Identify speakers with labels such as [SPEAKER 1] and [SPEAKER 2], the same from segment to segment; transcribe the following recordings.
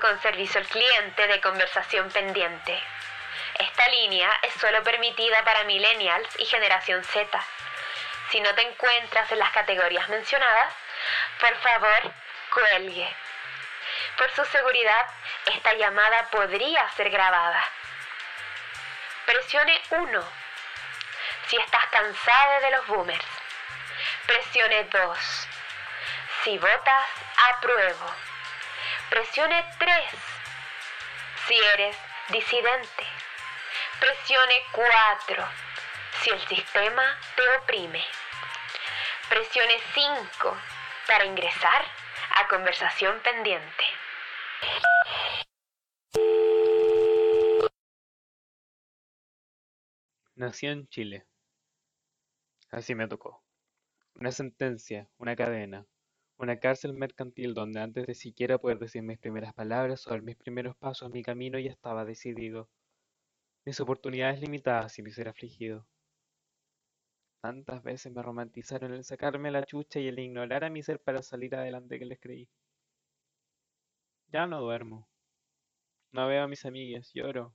[SPEAKER 1] con servicio al cliente de conversación pendiente. Esta línea es solo permitida para millennials y generación Z. Si no te encuentras en las categorías mencionadas, por favor, cuelgue. Por su seguridad, esta llamada podría ser grabada. Presione 1 si estás cansado de los boomers. Presione 2 si votas apruebo. Presione 3 si eres disidente. Presione 4 si el sistema te oprime. Presione 5 para ingresar a conversación pendiente.
[SPEAKER 2] Nací en Chile. Así me tocó. Una sentencia, una cadena, una cárcel mercantil donde antes de siquiera poder decir mis primeras palabras o dar mis primeros pasos, mi camino ya estaba decidido. Mis oportunidades limitadas y mi ser afligido. Tantas veces me romantizaron el sacarme la chucha y el ignorar a mi ser para salir adelante que les creí. Ya no duermo. No veo a mis amigas, lloro.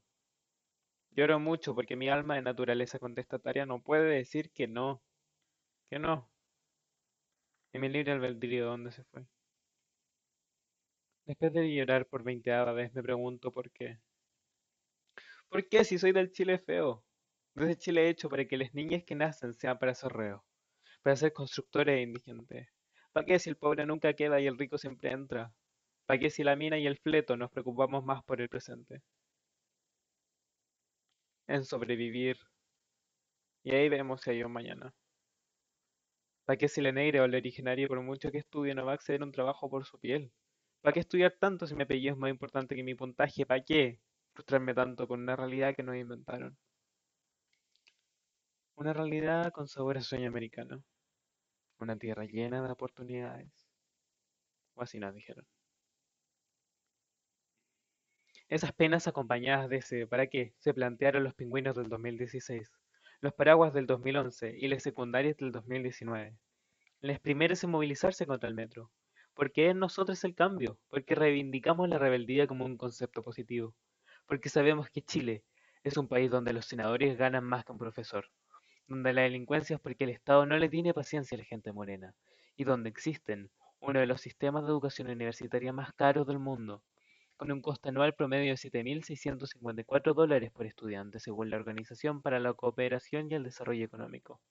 [SPEAKER 2] Lloro mucho porque mi alma de naturaleza contestataria no puede decir que no. Que no. Y mi libre albedrío, ¿dónde se fue? Después de llorar por veinteava vez me pregunto por qué. ¿Por qué si soy del Chile feo? Desde Chile hecho para que las niñas que nacen sean para sorreo, para ser constructores e indigentes. ¿Para qué si el pobre nunca queda y el rico siempre entra? ¿Para qué si la mina y el fleto nos preocupamos más por el presente? En sobrevivir. Y ahí vemos si hay un mañana. ¿Para qué si la negra o el originario por mucho que estudie no va a acceder a un trabajo por su piel? ¿Para qué estudiar tanto si mi apellido es más importante que mi puntaje? ¿Para qué frustrarme tanto con una realidad que nos inventaron? Una realidad con sabor a sueño americano. Una tierra llena de oportunidades. O así nos dijeron. Esas penas acompañadas de ese ¿para qué? se plantearon los pingüinos del 2016, los paraguas del 2011 y las secundarias del 2019. Las primeras en movilizarse contra el metro. Porque en nosotros el cambio, porque reivindicamos la rebeldía como un concepto positivo, porque sabemos que Chile es un país donde los senadores ganan más que un profesor, donde la delincuencia es porque el Estado no le tiene paciencia a la gente morena, y donde existen uno de los sistemas de educación universitaria más caros del mundo, con un costo anual promedio de 7.654 dólares por estudiante, según la Organización para la Cooperación y el Desarrollo Económico.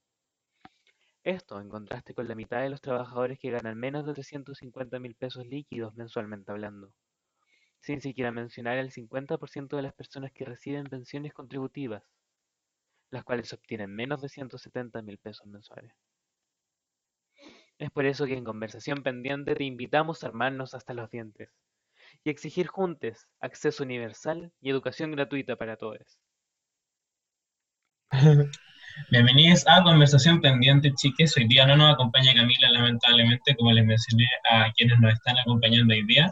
[SPEAKER 2] Esto en contraste con la mitad de los trabajadores que ganan menos de 350 mil pesos líquidos mensualmente hablando, sin siquiera mencionar el 50% de las personas que reciben pensiones contributivas, las cuales obtienen menos de 170 mil pesos mensuales. Es por eso que en conversación pendiente te invitamos a armarnos hasta los dientes exigir juntos acceso universal y educación gratuita para todos.
[SPEAKER 3] Bienvenidos a Conversación Pendiente, chiques. Hoy día no nos acompaña Camila, lamentablemente, como les mencioné a quienes nos están acompañando hoy día.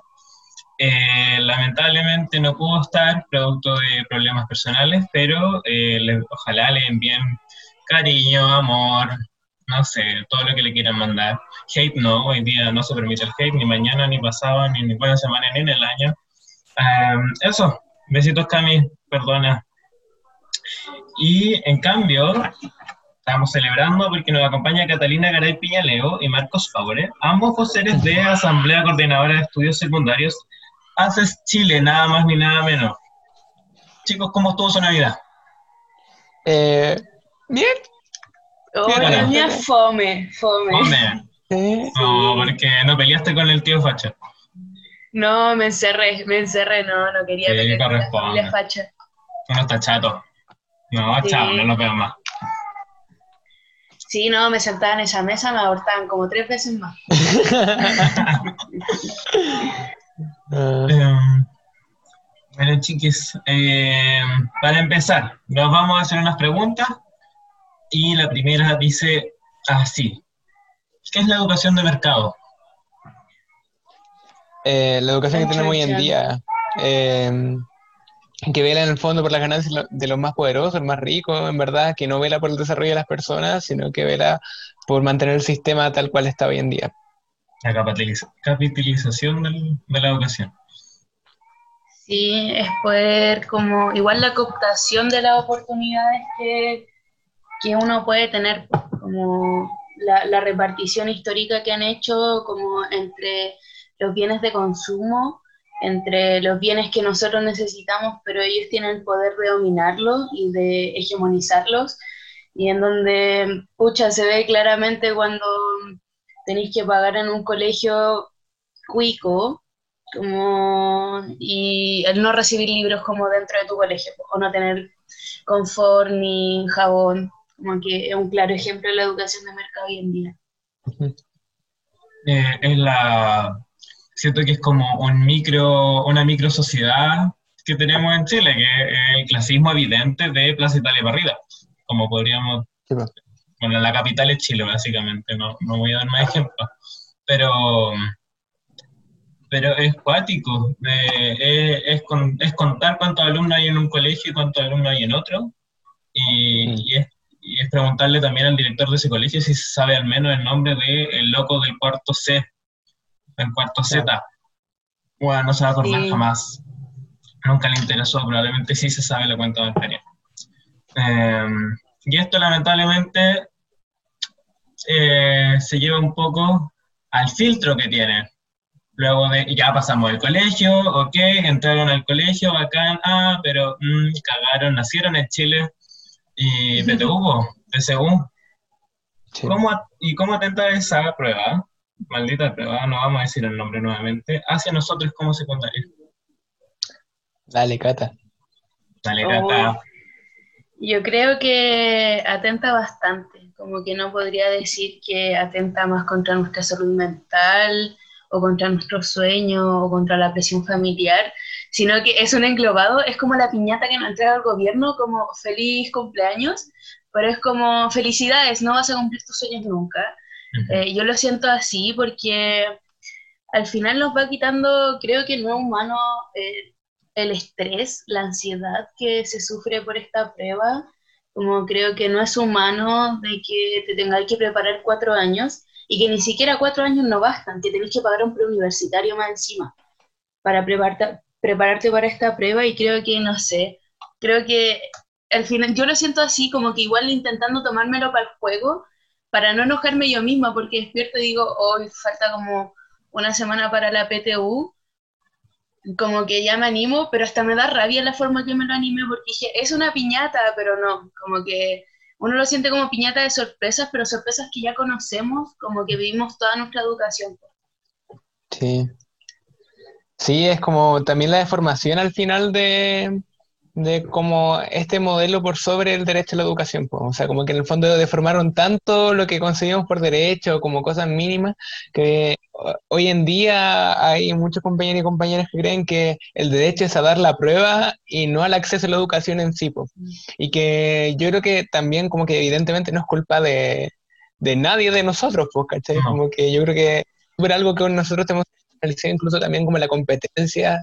[SPEAKER 3] Eh, lamentablemente no pudo estar, producto de problemas personales, pero eh, ojalá le envíen cariño, amor, no sé, todo lo que le quieran mandar. Hate no, hoy día no se permite el hate, ni mañana, ni pasado, ni en buena semana, ni en el año. Em, eso, besitos Cami, perdona. Y en cambio, estamos celebrando porque nos acompaña Catalina Garay Piñaleo y Marcos Faure, ambos voceres de Asamblea Coordinadora de Estudios Secundarios Haces Chile, nada más ni nada menos. Chicos, ¿cómo estuvo su Navidad?
[SPEAKER 4] Eh, bien.
[SPEAKER 5] Oh, la mía fome, fome.
[SPEAKER 3] Fome. No, porque no peleaste con el tío Facha.
[SPEAKER 5] No, me encerré, me encerré, no, no quería
[SPEAKER 3] Sí,
[SPEAKER 5] pelear con la Facha.
[SPEAKER 3] Uno está chato. No,
[SPEAKER 5] Sí.
[SPEAKER 3] chao, no lo veo más.
[SPEAKER 5] Sí, no, me sentaba en esa mesa, me abortaban como tres veces más.
[SPEAKER 3] Eh, bueno, chiquis, eh, para empezar, nos vamos a hacer unas preguntas y la primera dice así. ¿Qué es la educación de mercado?
[SPEAKER 4] eh, la educación que tenemos hoy en día, eh, que vela en el fondo por las ganancias de lo- de los más poderosos, los más ricos, en verdad, que no vela por el desarrollo de las personas, sino que vela por mantener el sistema tal cual está hoy en día.
[SPEAKER 3] La capitaliza- capitalización del- de la educación.
[SPEAKER 5] Sí, es poder como, igual la cooptación de las oportunidades que, que uno puede tener, como la, la repartición histórica que han hecho como entre los bienes de consumo, entre los bienes que nosotros necesitamos, pero ellos tienen el poder de dominarlos y de hegemonizarlos, y en donde, pucha, se ve claramente cuando tenéis que pagar en un colegio cuico, como, y el no recibir libros como dentro de tu colegio, o no tener confort ni jabón, como que es un claro ejemplo de la educación de mercado hoy en día.
[SPEAKER 3] Eh, es la, siento que es como un micro, una micro sociedad que tenemos en Chile, que es el clasismo evidente de Plaza Italia Barrida, como podríamos,
[SPEAKER 4] pues.
[SPEAKER 3] bueno, la capital es Chile básicamente, no, no voy a dar más ejemplos, pero, pero es cuático, eh, es, es con- es contar cuántos alumnos hay en un colegio y cuántos alumnos hay en otro, y,
[SPEAKER 4] Mm.
[SPEAKER 3] y es, y es preguntarle también al director de ese colegio si sabe al menos el nombre del loco del cuarto C, del cuarto Z. Bueno, no se va a acordar
[SPEAKER 5] Sí.
[SPEAKER 3] jamás. Nunca le interesó, probablemente sí se sabe la cuenta bancaria. Eh, y esto lamentablemente eh, se lleva un poco al filtro que tiene. Luego de, ya pasamos el colegio, ok, entraron al colegio, bacán, ah, pero mm, cagaron, nacieron en Chile y PTU, po, PSU.
[SPEAKER 4] Sí.
[SPEAKER 3] ¿Cómo, ¿Y cómo atenta esa prueba, maldita prueba, no vamos a decir el nombre nuevamente, hacia nosotros como secundarios?
[SPEAKER 4] Dale, Cata.
[SPEAKER 3] Dale,
[SPEAKER 5] Oh.
[SPEAKER 3] Cata.
[SPEAKER 5] Yo creo que atenta bastante, como que no podría decir que atenta más contra nuestra salud mental o contra nuestros sueños o contra la presión familiar, sino que es un englobado, es como la piñata que nos entrega el gobierno como feliz cumpleaños, pero es como felicidades, no vas a cumplir tus sueños nunca.
[SPEAKER 3] Ujú.
[SPEAKER 5] Eh, yo lo siento así porque al final nos va quitando, creo que no humano, eh, el estrés, la ansiedad que se sufre por esta prueba. Como creo que no es humano de que te tengáis que preparar cuatro años y que ni siquiera cuatro años no bastan, que tenéis que pagar un preuniversitario más encima para prepararte, prepararte para esta prueba y creo que, no sé, creo que al final yo lo siento así, como que igual intentando tomármelo para el juego, para no enojarme yo misma, porque despierto y digo, hoy falta como una semana para la PTU, como que ya me animo, pero hasta me da rabia la forma que me lo animé, porque dije, es una piñata, pero no, como que uno lo siente como piñata de sorpresas, pero sorpresas que ya conocemos, como que vivimos toda nuestra educación.
[SPEAKER 4] Sí. Sí, es como también la deformación al final de, de como este modelo por sobre el derecho a la educación. po. O sea, como que en el fondo deformaron tanto lo que conseguimos por derecho, como cosas mínimas, que ho- hoy en día hay muchos compañeros y compañeras que creen que el derecho es a dar la prueba y no al acceso a la educación en sí. po. Y que yo creo que también como que evidentemente no es culpa de, de nadie de nosotros, pues, ¿cachai? Como que yo creo que es algo que nosotros tenemos incluso también como la competencia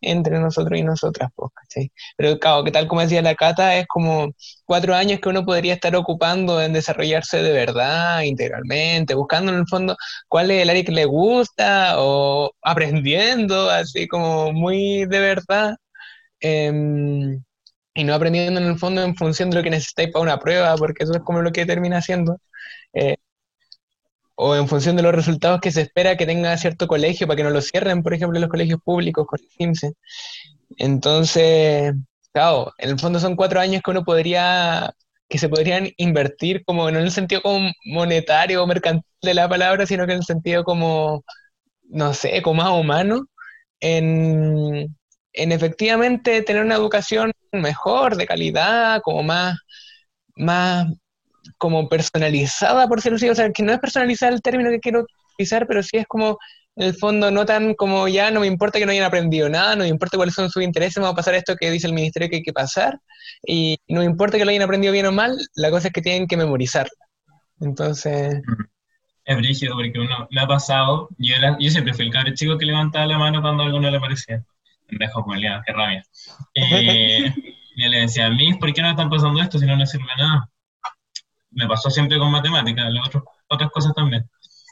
[SPEAKER 4] entre nosotros y nosotras, ¿cachai? Pero claro, que tal como decía la Cata, es como cuatro años que uno podría estar ocupando en desarrollarse de verdad, integralmente, buscando en el fondo cuál es el área que le gusta o aprendiendo, así como muy de verdad. em, y no aprendiendo en el fondo en función de lo que necesitáis para una prueba, porque eso es como lo que termina haciendo. eh, o en función de los resultados que se espera que tenga cierto colegio para que no lo cierren, por ejemplo, los colegios públicos con el CIMSE. Entonces, claro, en el fondo son cuatro años que uno podría, que se podrían invertir como no en el sentido como monetario o mercantil de la palabra, sino que en el sentido como, no sé, como más humano, en, en efectivamente tener una educación mejor, de calidad, como más, más como personalizada, por decirlo así, o sea, que no es personalizada el término que quiero utilizar, pero sí es como, en el fondo, no tan como ya no me importa que no hayan aprendido nada, no me importa cuáles son sus intereses, vamos a pasar esto que dice el ministerio que hay que pasar, y no me importa que lo hayan aprendido bien o mal, la cosa es que tienen que memorizar. Entonces,
[SPEAKER 3] Es brígido porque uno me ha pasado, yo, era- yo siempre fui el cabrón chico que levantaba la mano cuando algo no le parecía. Dejo culiado, qué rabia. Eh, y yo le decía, Miss, ¿por qué no están pasando esto si no nos sirve nada? Me pasó siempre con matemáticas, las otras- cosas también.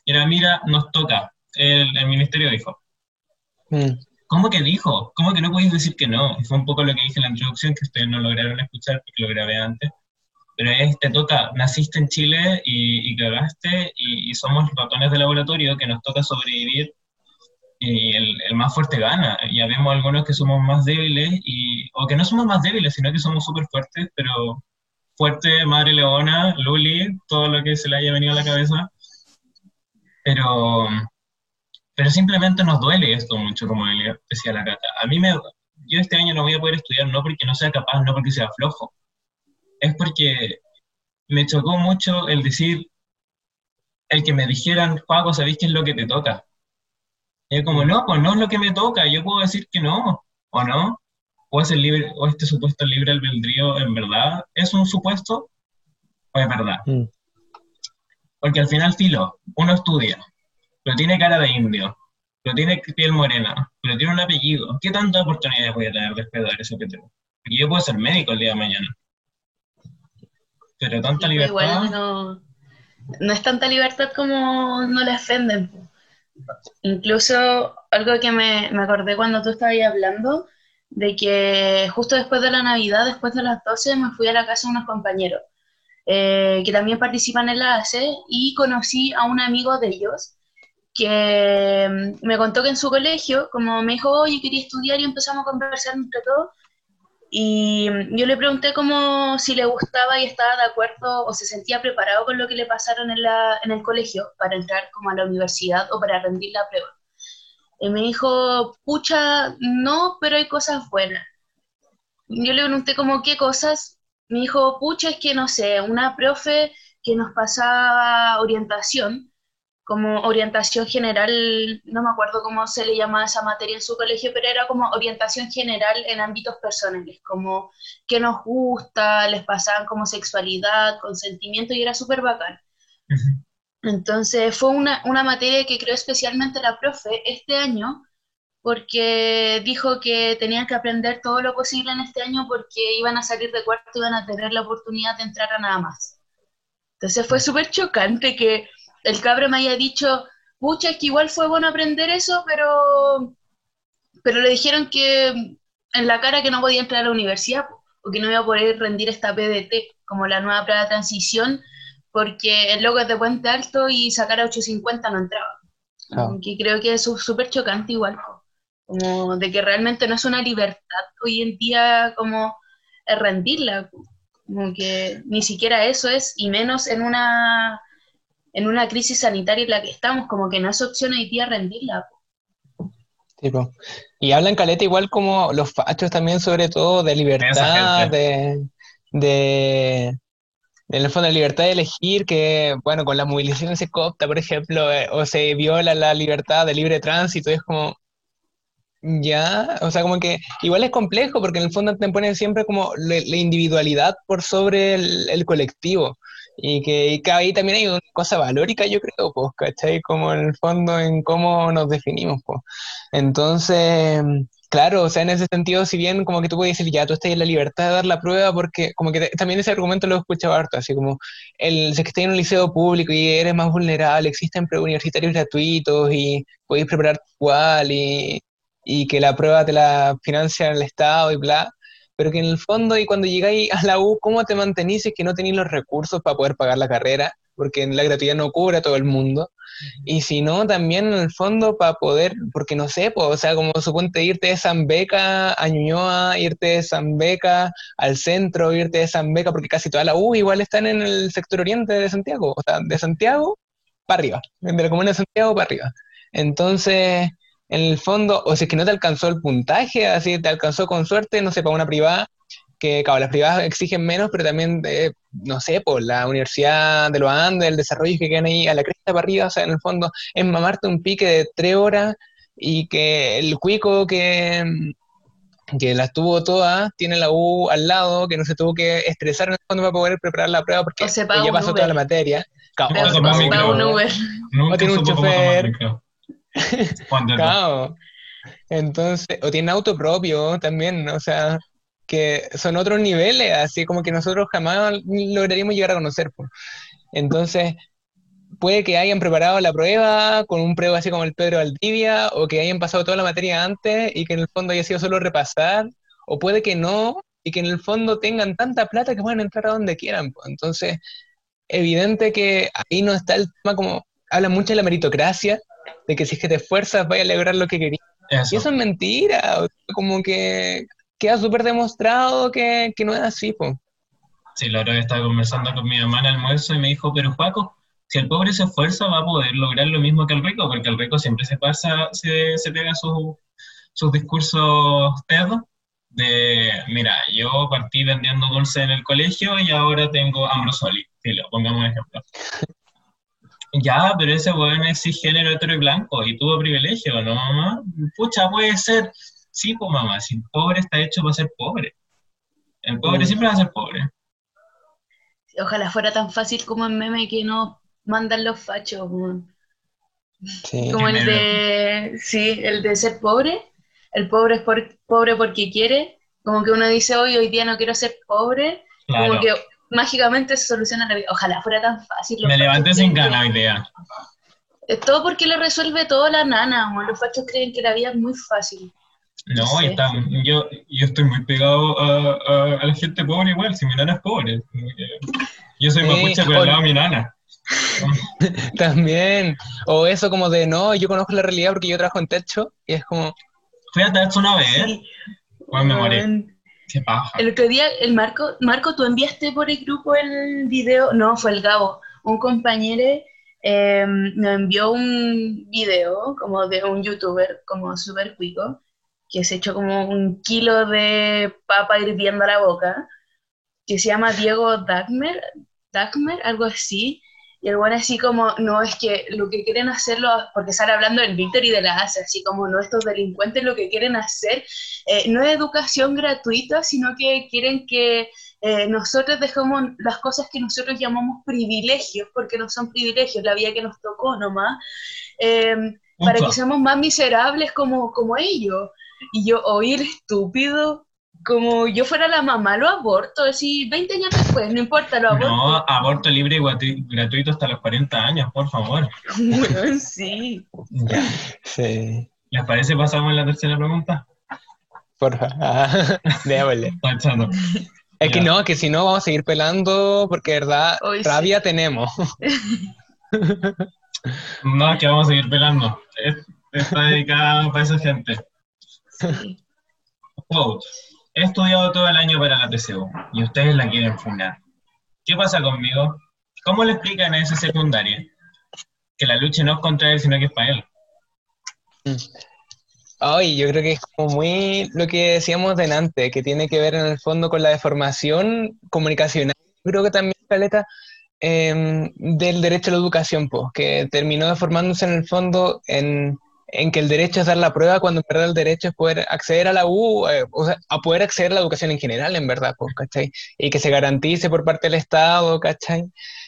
[SPEAKER 3] Era, mira, nos toca. El, el ministerio dijo,
[SPEAKER 4] mm,
[SPEAKER 3] ¿cómo que dijo? ¿Cómo que no podéis decir que no? Y fue un poco lo que dije en la introducción, que ustedes no lograron escuchar porque lo grabé antes. Pero es, te toca, naciste en Chile y, y cagaste, y, y somos ratones de laboratorio que nos toca sobrevivir y el, el, más fuerte gana. Ya vemos algunos que somos más débiles, y, o que no somos más débiles, sino que somos súper fuertes, pero fuerte, madre leona, Luli, todo lo que se le haya venido a la cabeza. Pero, pero simplemente nos duele esto mucho, como decía la Cata. A mí me, yo este año no voy a poder estudiar no porque no sea capaz, no porque sea flojo. Es porque me chocó mucho el decir, el que me dijeran, Juaco, ¿sabéis qué es lo que te toca? es como, no, pues no es lo que me toca, yo puedo decir que no, o no, o, es el libre, o este supuesto libre albedrío en verdad es un supuesto, o es verdad. Mm. Porque al final, filo, uno estudia, pero tiene cara de indio, pero tiene piel morena, pero tiene un apellido. ¿Qué tantas oportunidades voy a tener después de dar ese apellido? Porque yo puedo ser médico el día de mañana. Pero tanta libertad.
[SPEAKER 5] Igual no, no es tanta libertad como no le ofenden. Incluso algo que me, me acordé cuando tú estabas hablando, de que justo después de la Navidad, después de las 12, me fui a la casa de unos compañeros eh, que también participan en la ACE y conocí a un amigo de ellos que mm, me contó que en su colegio, como me dijo, oye, quería estudiar y empezamos a conversar entre todos, y yo le pregunté como si le gustaba y estaba de acuerdo o se sentía preparado con lo que le pasaron en, la, en el colegio para entrar como a la universidad o para rendir la prueba. Y me dijo, pucha, no, pero hay cosas buenas. Yo le pregunté como, ¿qué cosas? Me dijo, pucha, es que no sé, una profe que nos pasaba orientación como orientación general, no me acuerdo cómo se le llama esa materia en su colegio, pero era como orientación general en ámbitos personales, como qué nos gusta, les pasaban como sexualidad, consentimiento y era súper bacán. Entonces fue una, una materia que creó especialmente la profe este año, porque dijo que tenían que aprender todo lo posible en este año porque iban a salir de cuarto y iban a tener la oportunidad de entrar a nada más. Entonces fue súper chocante que el cabro me haya dicho, pucha, es que igual fue bueno aprender eso, pero, pero le dijeron que en la cara que no podía entrar a la universidad o que no iba a poder rendir esta PDT, como la nueva prueba de transición, porque el loco es de Puente Alto y sacar a 850 no entraba. Ah. Que creo que es súper chocante igual, como de que realmente no es una libertad hoy en día como rendirla, como que ni siquiera eso es, y menos en una en una crisis sanitaria en la que estamos, como que no es opción hoy día rendirla.
[SPEAKER 4] Tipo. Y hablan caleta igual como los fachos también, sobre todo, de libertad, de, de, en el fondo, de libertad de elegir, que, bueno, con la movilización se copta, por ejemplo, eh, o se viola la libertad de libre tránsito, es como, ya, o sea, como que igual es complejo, porque en el fondo te ponen siempre como la, individualidad por sobre el, el colectivo. Y que, ahí también hay una cosa valórica, yo creo, pues, ¿cachai? Como en el fondo en cómo nos definimos, pues. Entonces, claro, o sea, en ese sentido, si bien como que tú puedes decir, ya, tú estás en la libertad de dar la prueba, porque como que también ese argumento lo he escuchado harto, así como, el, si es que estás en un liceo público y eres más vulnerable, existen preuniversitarios gratuitos y podéis preparar igual y, y que la prueba te la financia el Estado y bla, pero que en el fondo y cuando llegáis a la U, ¿cómo te mantenís si que no tenéis los recursos para poder pagar la carrera? Porque la gratuidad no cubre a todo el mundo. Y si no, también en el fondo para poder, porque no sé, o sea, como suponte irte de San Beca a Ñuñoa, irte de San Beca al centro, irte de San Beca, porque casi toda la U igual están en el sector oriente de Santiago, o sea, de Santiago para arriba, de la comuna de Santiago para arriba. Entonces, en el fondo, o si es que no te alcanzó el puntaje, así te alcanzó con suerte, no sé, para una privada, que claro, las privadas exigen menos, pero también, eh, no sé, por la Universidad de los Andes, el desarrollo que quedan ahí a la para arriba, o sea, en el fondo es mamarte un pique de tres horas y que el cuico que, que las tuvo todas, tiene la U al lado, que no se tuvo que estresar en el fondo para poder preparar la prueba porque ya pasó toda la materia.
[SPEAKER 5] Claro, o,
[SPEAKER 4] un Uber. o tiene un chofer. claro. Entonces, o tiene auto propio también, o sea, que son otros niveles, así como que nosotros jamás lograríamos llegar a conocer. Entonces, puede que hayan preparado la prueba con un prueba así como el Pedro Valdivia, o que hayan pasado toda la materia antes y que en el fondo haya sido solo repasar, o puede que no, y que en el fondo tengan tanta plata que puedan entrar a donde quieran. Entonces, evidente que ahí no está el tema como, habla mucho de la meritocracia, de que si es que te esfuerzas vaya a lograr lo que querías. Y eso es mentira, como que queda súper demostrado que, que, no es así. pues.
[SPEAKER 3] Sí, la otra vez estaba conversando con mi mamá en el almuerzo y me dijo, pero Paco, si el pobre se esfuerza va a poder lograr lo mismo que el rico, porque el rico siempre se pasa, se, se pega sus, sus discursos pedos de, mira, yo partí vendiendo dulce en el colegio y ahora tengo Ambrosoli, lo pongamos un ejemplo. Ya, pero ese weón es cisgénero hetero y blanco y tuvo privilegio, ¿no, mamá? Pucha, puede ser. Sí, pues mamá, si el pobre está hecho para ser pobre. El pobre mm. siempre va a ser pobre.
[SPEAKER 5] Ojalá fuera tan fácil como el meme que no mandan los fachos, Como el de, sí, el de ser pobre. El pobre es pobre porque quiere. Como que uno dice, hoy, hoy día no quiero ser pobre. Como que mágicamente se soluciona la vida. Ojalá fuera tan fácil.
[SPEAKER 3] Me levanté sin ganas idea.
[SPEAKER 5] Es todo porque lo resuelve todo la nana, los fachos creen que la vida es muy fácil.
[SPEAKER 3] No, yo, yo estoy muy pegado a, a, la gente pobre igual, si mi nana es pobre. Yo soy mapuche, pero al lado de mi nana.
[SPEAKER 4] También. O eso como de, no, yo conozco la realidad porque yo trabajo en techo y es como...
[SPEAKER 3] Fui a techo una vez. Pues me morí.
[SPEAKER 5] El otro día, el Marco, Marco, tú enviaste por el grupo el video, no, fue el Gabo, un compañero eh, me envió un video como de un youtuber, como súper cuico, que se echó como un kilo de papa hirviendo a la boca, que se llama Diego Dagmer, Dagmer, algo así, y el bueno así como, no, es que lo que quieren hacerlo, porque sale hablando del Víctor y de la ASE, así como, no, estos delincuentes lo que quieren hacer eh, no es educación gratuita, sino que quieren que eh, nosotros dejemos las cosas que nosotros llamamos privilegios, porque no son privilegios, la vida que nos tocó nomás, eh, para que seamos más miserables como, como ellos. Y yo oír estúpido, como yo fuera la mamá, lo aborto, así 20 años después, no importa, lo aborto.
[SPEAKER 3] No, aborto libre y gratuito hasta los 40 años, por favor.
[SPEAKER 5] Bueno, sí.
[SPEAKER 3] Ya. Sí. ¿Les parece pasamos a la tercera pregunta?
[SPEAKER 4] Porfa, ah, déjale. Es que no, que si no vamos a seguir pelando, porque verdad, rabia tenemos.
[SPEAKER 3] no, que vamos a seguir pelando. Está dedicada para esa gente. Sí. Quote. He estudiado todo el año para la TCU y ustedes la quieren fundar. ¿Qué pasa conmigo? ¿Cómo le explican a esa secundaria que la lucha no es contra él, sino que es para él?
[SPEAKER 4] Ay, yo creo que es como muy lo que decíamos delante, que tiene que ver en el fondo con la deformación comunicacional. Creo que también, Caleta, em, del derecho a la educación, pues, que terminó deformándose en el fondo en en que el derecho es dar la prueba cuando en verdad el derecho es poder acceder a la U, eh, o sea, a poder acceder a la educación en general, en verdad, pues, ¿cachai? Y que se garantice por parte del Estado, ¿cachai?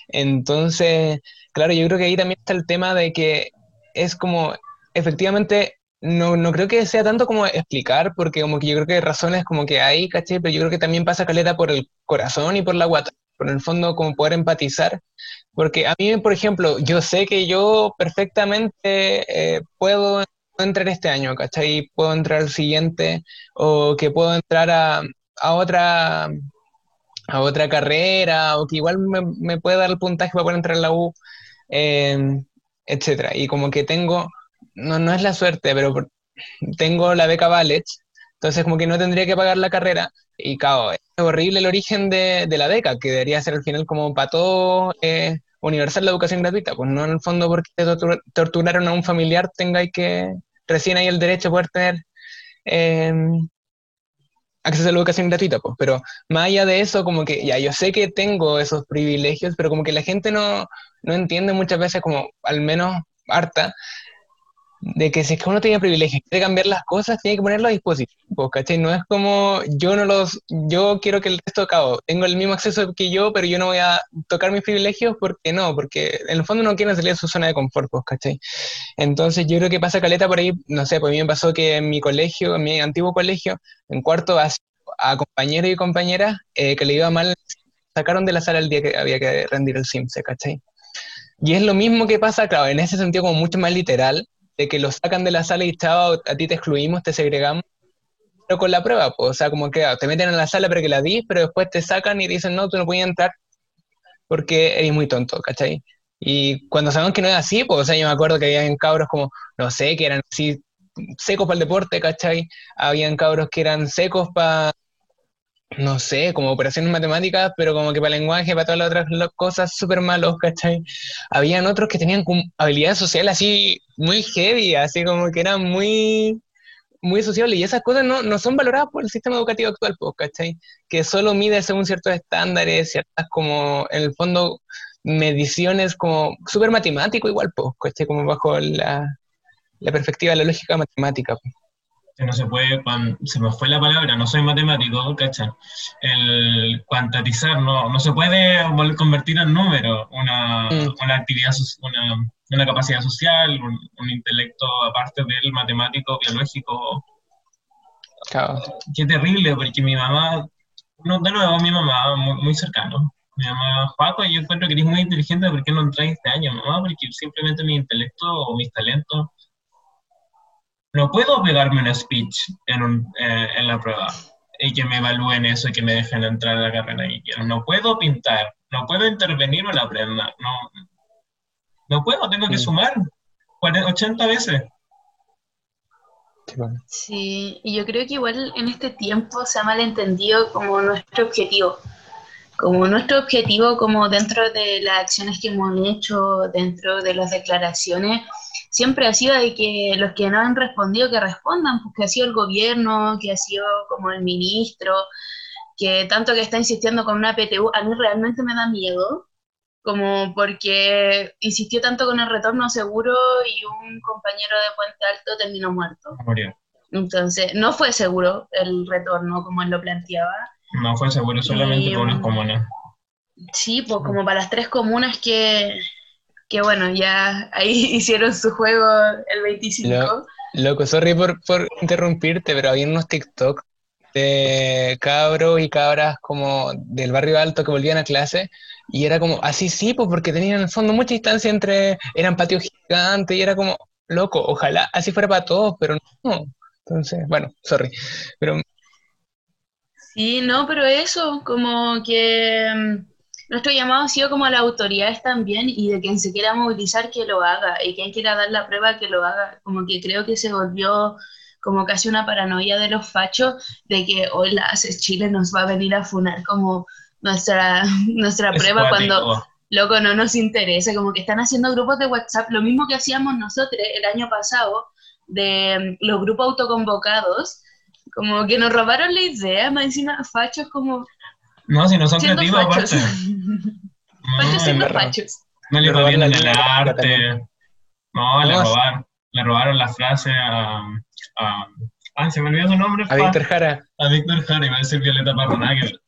[SPEAKER 4] Entonces, claro, yo creo que ahí también está el tema de que es como, efectivamente, no, no creo que sea tanto como explicar, porque como que yo creo que razones como que hay, ¿cachai? Pero yo creo que también pasa caleta por el corazón y por la guata, por el fondo como poder empatizar porque a mí, por ejemplo, yo sé que yo perfectamente eh, puedo entrar este año, ¿cachai? Puedo entrar al siguiente, o que puedo entrar a, a otra a otra carrera, o que igual me, me puede dar el puntaje para poder entrar a la U, eh, etcétera. Y como que tengo, no, no es la suerte, pero tengo la beca Ballet, entonces como que no tendría que pagar la carrera, y claro, es horrible el origen de, de la beca, que debería ser al final como para todo eh, universal la educación gratuita, pues no en el fondo porque te torturaron a un familiar tengáis que recién hay el derecho a poder tener em, acceso a la educación gratuita, pues, pero más allá de eso, como que ya yo sé que tengo esos privilegios, pero como que la gente no, no entiende muchas veces, como al menos harta, de que si es que uno tiene privilegios, quiere cambiar las cosas, tiene que ponerlo a disposición, ¿cachai? No es como yo no los, yo quiero que el resto cabo, tengo el mismo acceso que yo, pero yo no voy a tocar mis privilegios porque no, porque en el fondo no quieren salir de su zona de confort, ¿cachai? Entonces yo creo que pasa caleta por ahí, no sé, pues a mí me pasó que en mi colegio, en mi antiguo colegio, en cuarto a, a compañeros y compañeras eh, que le iba mal, sacaron de la sala el día que había que rendir el SIMSE, ¿cachai? Y es lo mismo que pasa, claro, en ese sentido como mucho más literal, de que lo sacan de la sala y chao, a ti te excluimos, te segregamos, pero con la prueba, pues, o sea, como que ah, te meten en la sala para que la dis, pero después te sacan y dicen, no, tú no puedes entrar porque eres muy tonto, ¿cachai? Y cuando sabemos que no es así, pues, o sea, yo me acuerdo que habían cabros como, no sé, que eran así secos para el deporte, ¿cachai? Habían cabros que eran secos para, no sé, como operaciones matemáticas, pero como que para lenguaje, para todas las otras cosas súper malos, ¿cachai? Habían otros que tenían habilidades sociales así muy heavy, así como que eran muy, muy sociables, y esas cosas no, no son valoradas por el sistema educativo actual, pues, ¿cachai? Que solo mide según ciertos estándares, ciertas como, en el fondo, mediciones como súper matemático igual, pues, ¿cachai? Como bajo la, la perspectiva de la lógica matemática. pues.
[SPEAKER 3] Que no se puede, se me fue la palabra, no soy matemático, ¿cachan? El cuantatizar, no, no se puede convertir en número una,
[SPEAKER 4] Mm.
[SPEAKER 3] una actividad, una, una capacidad social, un, un intelecto aparte del matemático, biológico.
[SPEAKER 4] Claro.
[SPEAKER 3] Qué terrible, porque mi mamá, no, de nuevo, mi mamá, muy, muy cercano. Mi mamá, Paco, yo encuentro que eres muy inteligente, ¿por qué no entras este año, mamá? Porque simplemente mi intelecto o mis talentos no puedo pegarme un speech en, un, eh, en la prueba y que me evalúen eso y que me dejen entrar a la carrera que quiero. No puedo pintar, no puedo intervenir en la prenda, no, no puedo, tengo que sumar 40, 80 veces.
[SPEAKER 4] Sí,
[SPEAKER 5] y yo creo que igual en este tiempo se ha malentendido como nuestro objetivo. Como nuestro objetivo, como dentro de las acciones que hemos hecho, dentro de las declaraciones, siempre ha sido de que los que no han respondido, que respondan, porque ha sido el gobierno, que ha sido como el ministro, que tanto que está insistiendo con una PTU, a mí realmente me da miedo, como porque insistió tanto con el retorno seguro y un compañero de Puente Alto terminó muerto.
[SPEAKER 3] Murió.
[SPEAKER 5] Entonces, no fue seguro el retorno como él lo planteaba.
[SPEAKER 3] No fue seguro solamente
[SPEAKER 5] Y,
[SPEAKER 3] por unas
[SPEAKER 5] um,
[SPEAKER 3] comunas.
[SPEAKER 5] Sí, pues como para las tres comunas que, que bueno, ya ahí hicieron su juego el 25.
[SPEAKER 4] Lo- Loco, sorry por, por interrumpirte, pero había unos TikTok de cabros y cabras como del barrio alto que volvían a clase y era como, así sí, pues porque tenían en el fondo mucha distancia entre, eran patios gigantes y era como, loco, ojalá así fuera para todos, pero no. Entonces, bueno, sorry. Pero
[SPEAKER 5] Sí, no, pero eso, como que mm, nuestro llamado ha sido como a las autoridades también y de quien se quiera movilizar que lo haga y quien quiera dar la prueba que lo haga. Como que creo que se volvió como casi una paranoia de los fachos de que hoy la haces Chile nos va a venir a funar como nuestra, nuestra
[SPEAKER 3] Es
[SPEAKER 5] prueba
[SPEAKER 3] cuático.
[SPEAKER 5] cuando loco no nos interesa, como que están haciendo grupos de WhatsApp, lo mismo que hacíamos nosotros el año pasado de mm, los grupos autoconvocados, como que nos robaron la idea, más encima fachos como
[SPEAKER 3] No, si no son
[SPEAKER 5] siendo
[SPEAKER 3] creativos
[SPEAKER 5] fachos.
[SPEAKER 3] aparte.
[SPEAKER 5] fachos
[SPEAKER 3] No,
[SPEAKER 5] siendo fachos.
[SPEAKER 3] no le
[SPEAKER 4] robaron
[SPEAKER 3] robaron
[SPEAKER 4] la
[SPEAKER 3] el arte. No, le robaron, le robaron la frase a, a- Ay, se me olvidó su nombre.
[SPEAKER 4] a. Víctor Jara,
[SPEAKER 3] a Víctor Jara, iba a decir Violeta Parra, nada que ver.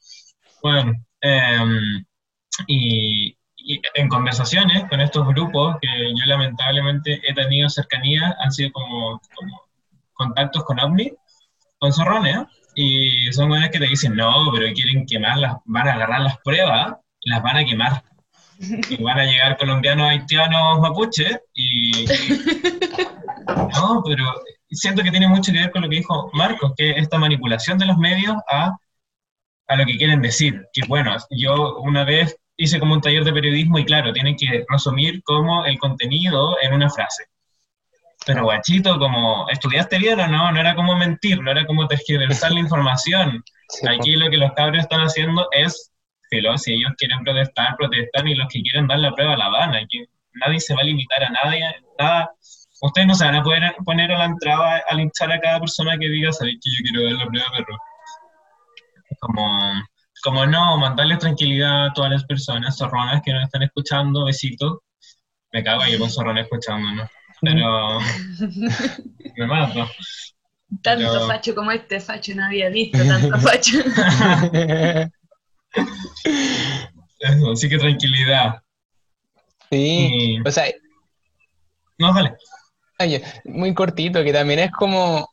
[SPEAKER 3] Bueno, em, y, y en conversaciones con estos grupos que yo lamentablemente he tenido cercanía, han sido como, como contactos con OVNI, con zorrones, ¿eh? Y son buenas que te dicen, no, pero quieren quemarlas, van a agarrar las pruebas y las van a quemar. Y van a llegar colombianos, haitianos, mapuches, y, no, pero siento que tiene mucho que ver con lo que dijo Marcos, que esta manipulación de los medios a, a lo que quieren decir. Que bueno, yo una vez hice como un taller de periodismo y claro, tienen que resumir como el contenido en una frase. Pero guachito, como, ¿estudiaste bien o no? No era como mentir, no era como tergiversar la información.
[SPEAKER 4] sí, po.
[SPEAKER 3] Aquí lo que los cabros están haciendo es, filo, si ellos quieren protestar, protestan y los que quieren dar la prueba la dan. Aquí nadie se va a limitar a nadie, nada. Ustedes no se van a poder poner a la entrada a linchar a cada persona que diga, sabéis que yo quiero dar la prueba, perro. Como, como no, mandarles tranquilidad a todas las personas, zorronas que nos están escuchando, besitos. Me cago yo con zorrones escuchando, ¿no? Pero me mato.
[SPEAKER 5] Tanto
[SPEAKER 3] Pero-
[SPEAKER 5] facho como este facho no había visto tanto facho.
[SPEAKER 3] Eso, así que tranquilidad.
[SPEAKER 4] sí,
[SPEAKER 3] Y-
[SPEAKER 4] o sea,
[SPEAKER 3] No, dale.
[SPEAKER 4] Oye, muy cortito, que también es como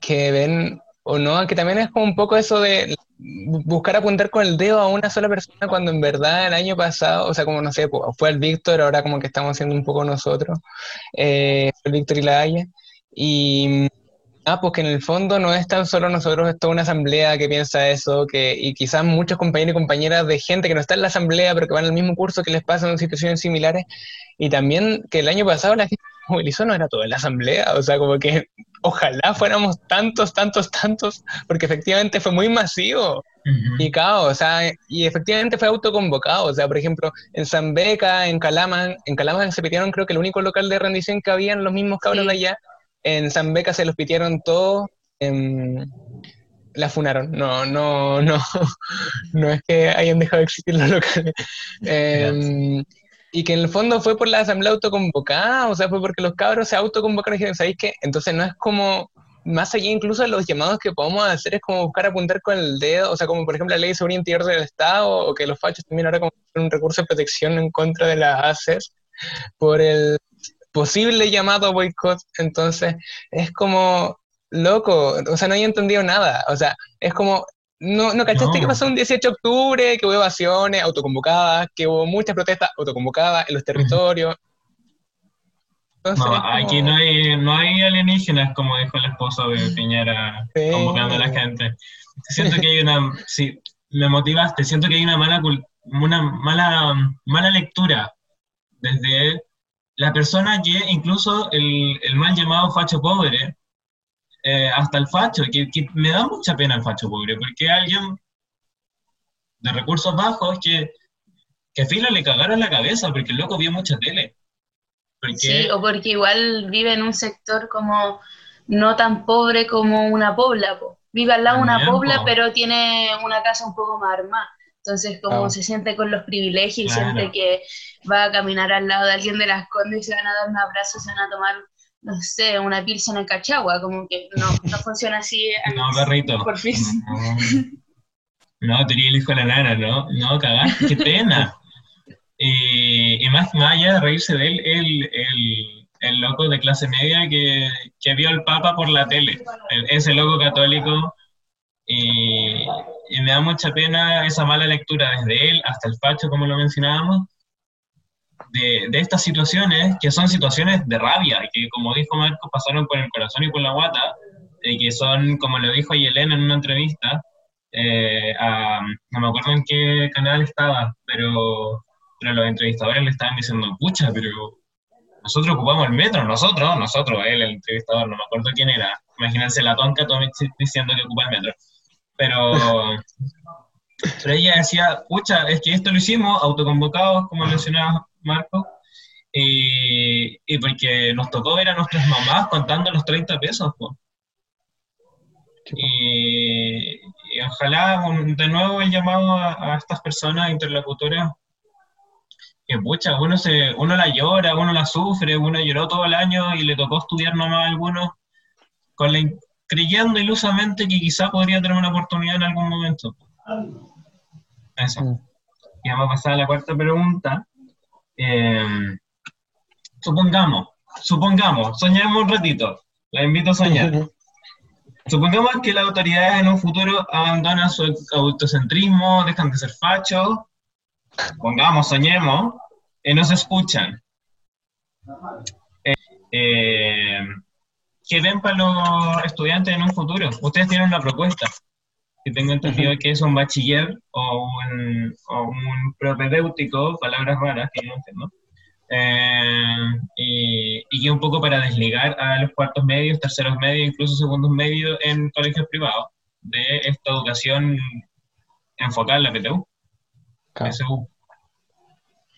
[SPEAKER 4] que ven o no, que también es como un poco eso de buscar apuntar con el dedo a una sola persona cuando en verdad el año pasado, o sea, como no sé, fue el Víctor, ahora como que estamos haciendo un poco nosotros, eh, el Víctor y la Haya, y Ah, pues que en el fondo no es tan solo nosotros, es toda una asamblea que piensa eso, que, y quizás muchos compañeros y compañeras de gente que no está en la asamblea, pero que van al mismo curso que les pasan en situaciones similares, y también que el año pasado la gente movilizó no era toda la asamblea, o sea, como que ojalá fuéramos tantos, tantos, tantos, porque efectivamente fue muy masivo. Y caos, o sea, y efectivamente fue autoconvocado, o sea, por ejemplo, en San Beca, en Calaman, en Calaman se pidieron creo que el único local de rendición que habían los mismos cabros de allá, en San Beca se los pidieron todos, la funaron. No, no, no, no es que hayan dejado de existir los locales. Em, y que en el fondo fue por la asamblea autoconvocada, o sea, fue porque los cabros se autoconvocaron y dijeron, ¿sabéis qué? Entonces no es como, más allá incluso de los llamados que podemos hacer, es como buscar apuntar con el dedo, o sea, como por ejemplo la ley de seguridad interior del Estado, o que los fachos también ahora como un recurso de protección en contra de las ACES, por el posible llamado boicot, entonces es como loco, o sea, no he entendido nada, o sea, es como, no, no cachaste que pasó un 18 de octubre, que hubo evasiones autoconvocadas, que hubo muchas protestas autoconvocadas en los territorios.
[SPEAKER 3] no, aquí no hay, no hay alienígenas, como dijo el esposo de Piñera, convocando a la gente. Siento que hay una, sí, me motivaste, siento que hay una mala, una mala, mala lectura desde la persona que incluso el, el mal llamado facho pobre, eh, hasta el facho, que, me da mucha pena el facho pobre, porque alguien de recursos bajos que, que filo le cagaron la cabeza, porque el loco vio mucha tele.
[SPEAKER 5] Sí, o porque igual vive en un sector como no tan pobre como una pobla, vive al lado de una pobla, pero tiene una casa un poco más armada. Entonces, como se siente con los privilegios y siente que va a caminar al lado de alguien de las condes y se van a dar un abrazo, se van a tomar, no sé, una pilsen en Cachagua, como que no, no funciona así.
[SPEAKER 3] no, perrito. Por fin. No, tenía el hijo de la nana, ¿no? No, cagaste, qué pena. y más, más allá de reírse de él, el, el, el loco de clase media que, que, vio al Papa por la tele, ese loco católico. Y, y me da mucha pena esa mala lectura desde él hasta el facho, como lo mencionábamos, de, de, estas situaciones que son situaciones de rabia, que como dijo Marco, pasaron por el corazón y por la guata, y que son, como lo dijo Yelena en una entrevista, eh, no me acuerdo en qué canal estaba, pero, pero los entrevistadores le estaban diciendo, pucha, pero nosotros ocupamos el metro, nosotros, nosotros, él, el entrevistador, no me acuerdo quién era, imagínense la tonca diciendo que ocupa el metro pero, pero ella decía, pucha, es que esto lo hicimos autoconvocados, como mencionaba Marco, y, y, porque nos tocó ver a nuestras mamás contando los 30 pesos. Y, ojalá de nuevo el llamado a, estas personas interlocutoras que pucha, uno, se, uno la llora, uno la sufre, uno lloró todo el año y le tocó estudiar nomás a algunos con la, creyendo ilusamente que quizá podría tener una oportunidad en algún momento. Eso. Mm. Y vamos a pasar a la cuarta pregunta. Em, supongamos, supongamos, soñemos un ratito. La invito a soñar. supongamos que las autoridades en un futuro abandonan su autocentrismo, dejan de ser fachos. Pongamos, soñemos, y no se escuchan. Eh, eh, ¿qué ven para los estudiantes en un futuro? Ustedes tienen una propuesta, que tengo entendido que es un bachiller o un, o un propedéutico, palabras raras que no entiendo, eh, y, y un poco para desligar a los cuartos medios, terceros medios, incluso segundos medios en colegios privados de esta educación enfocada en la PTU.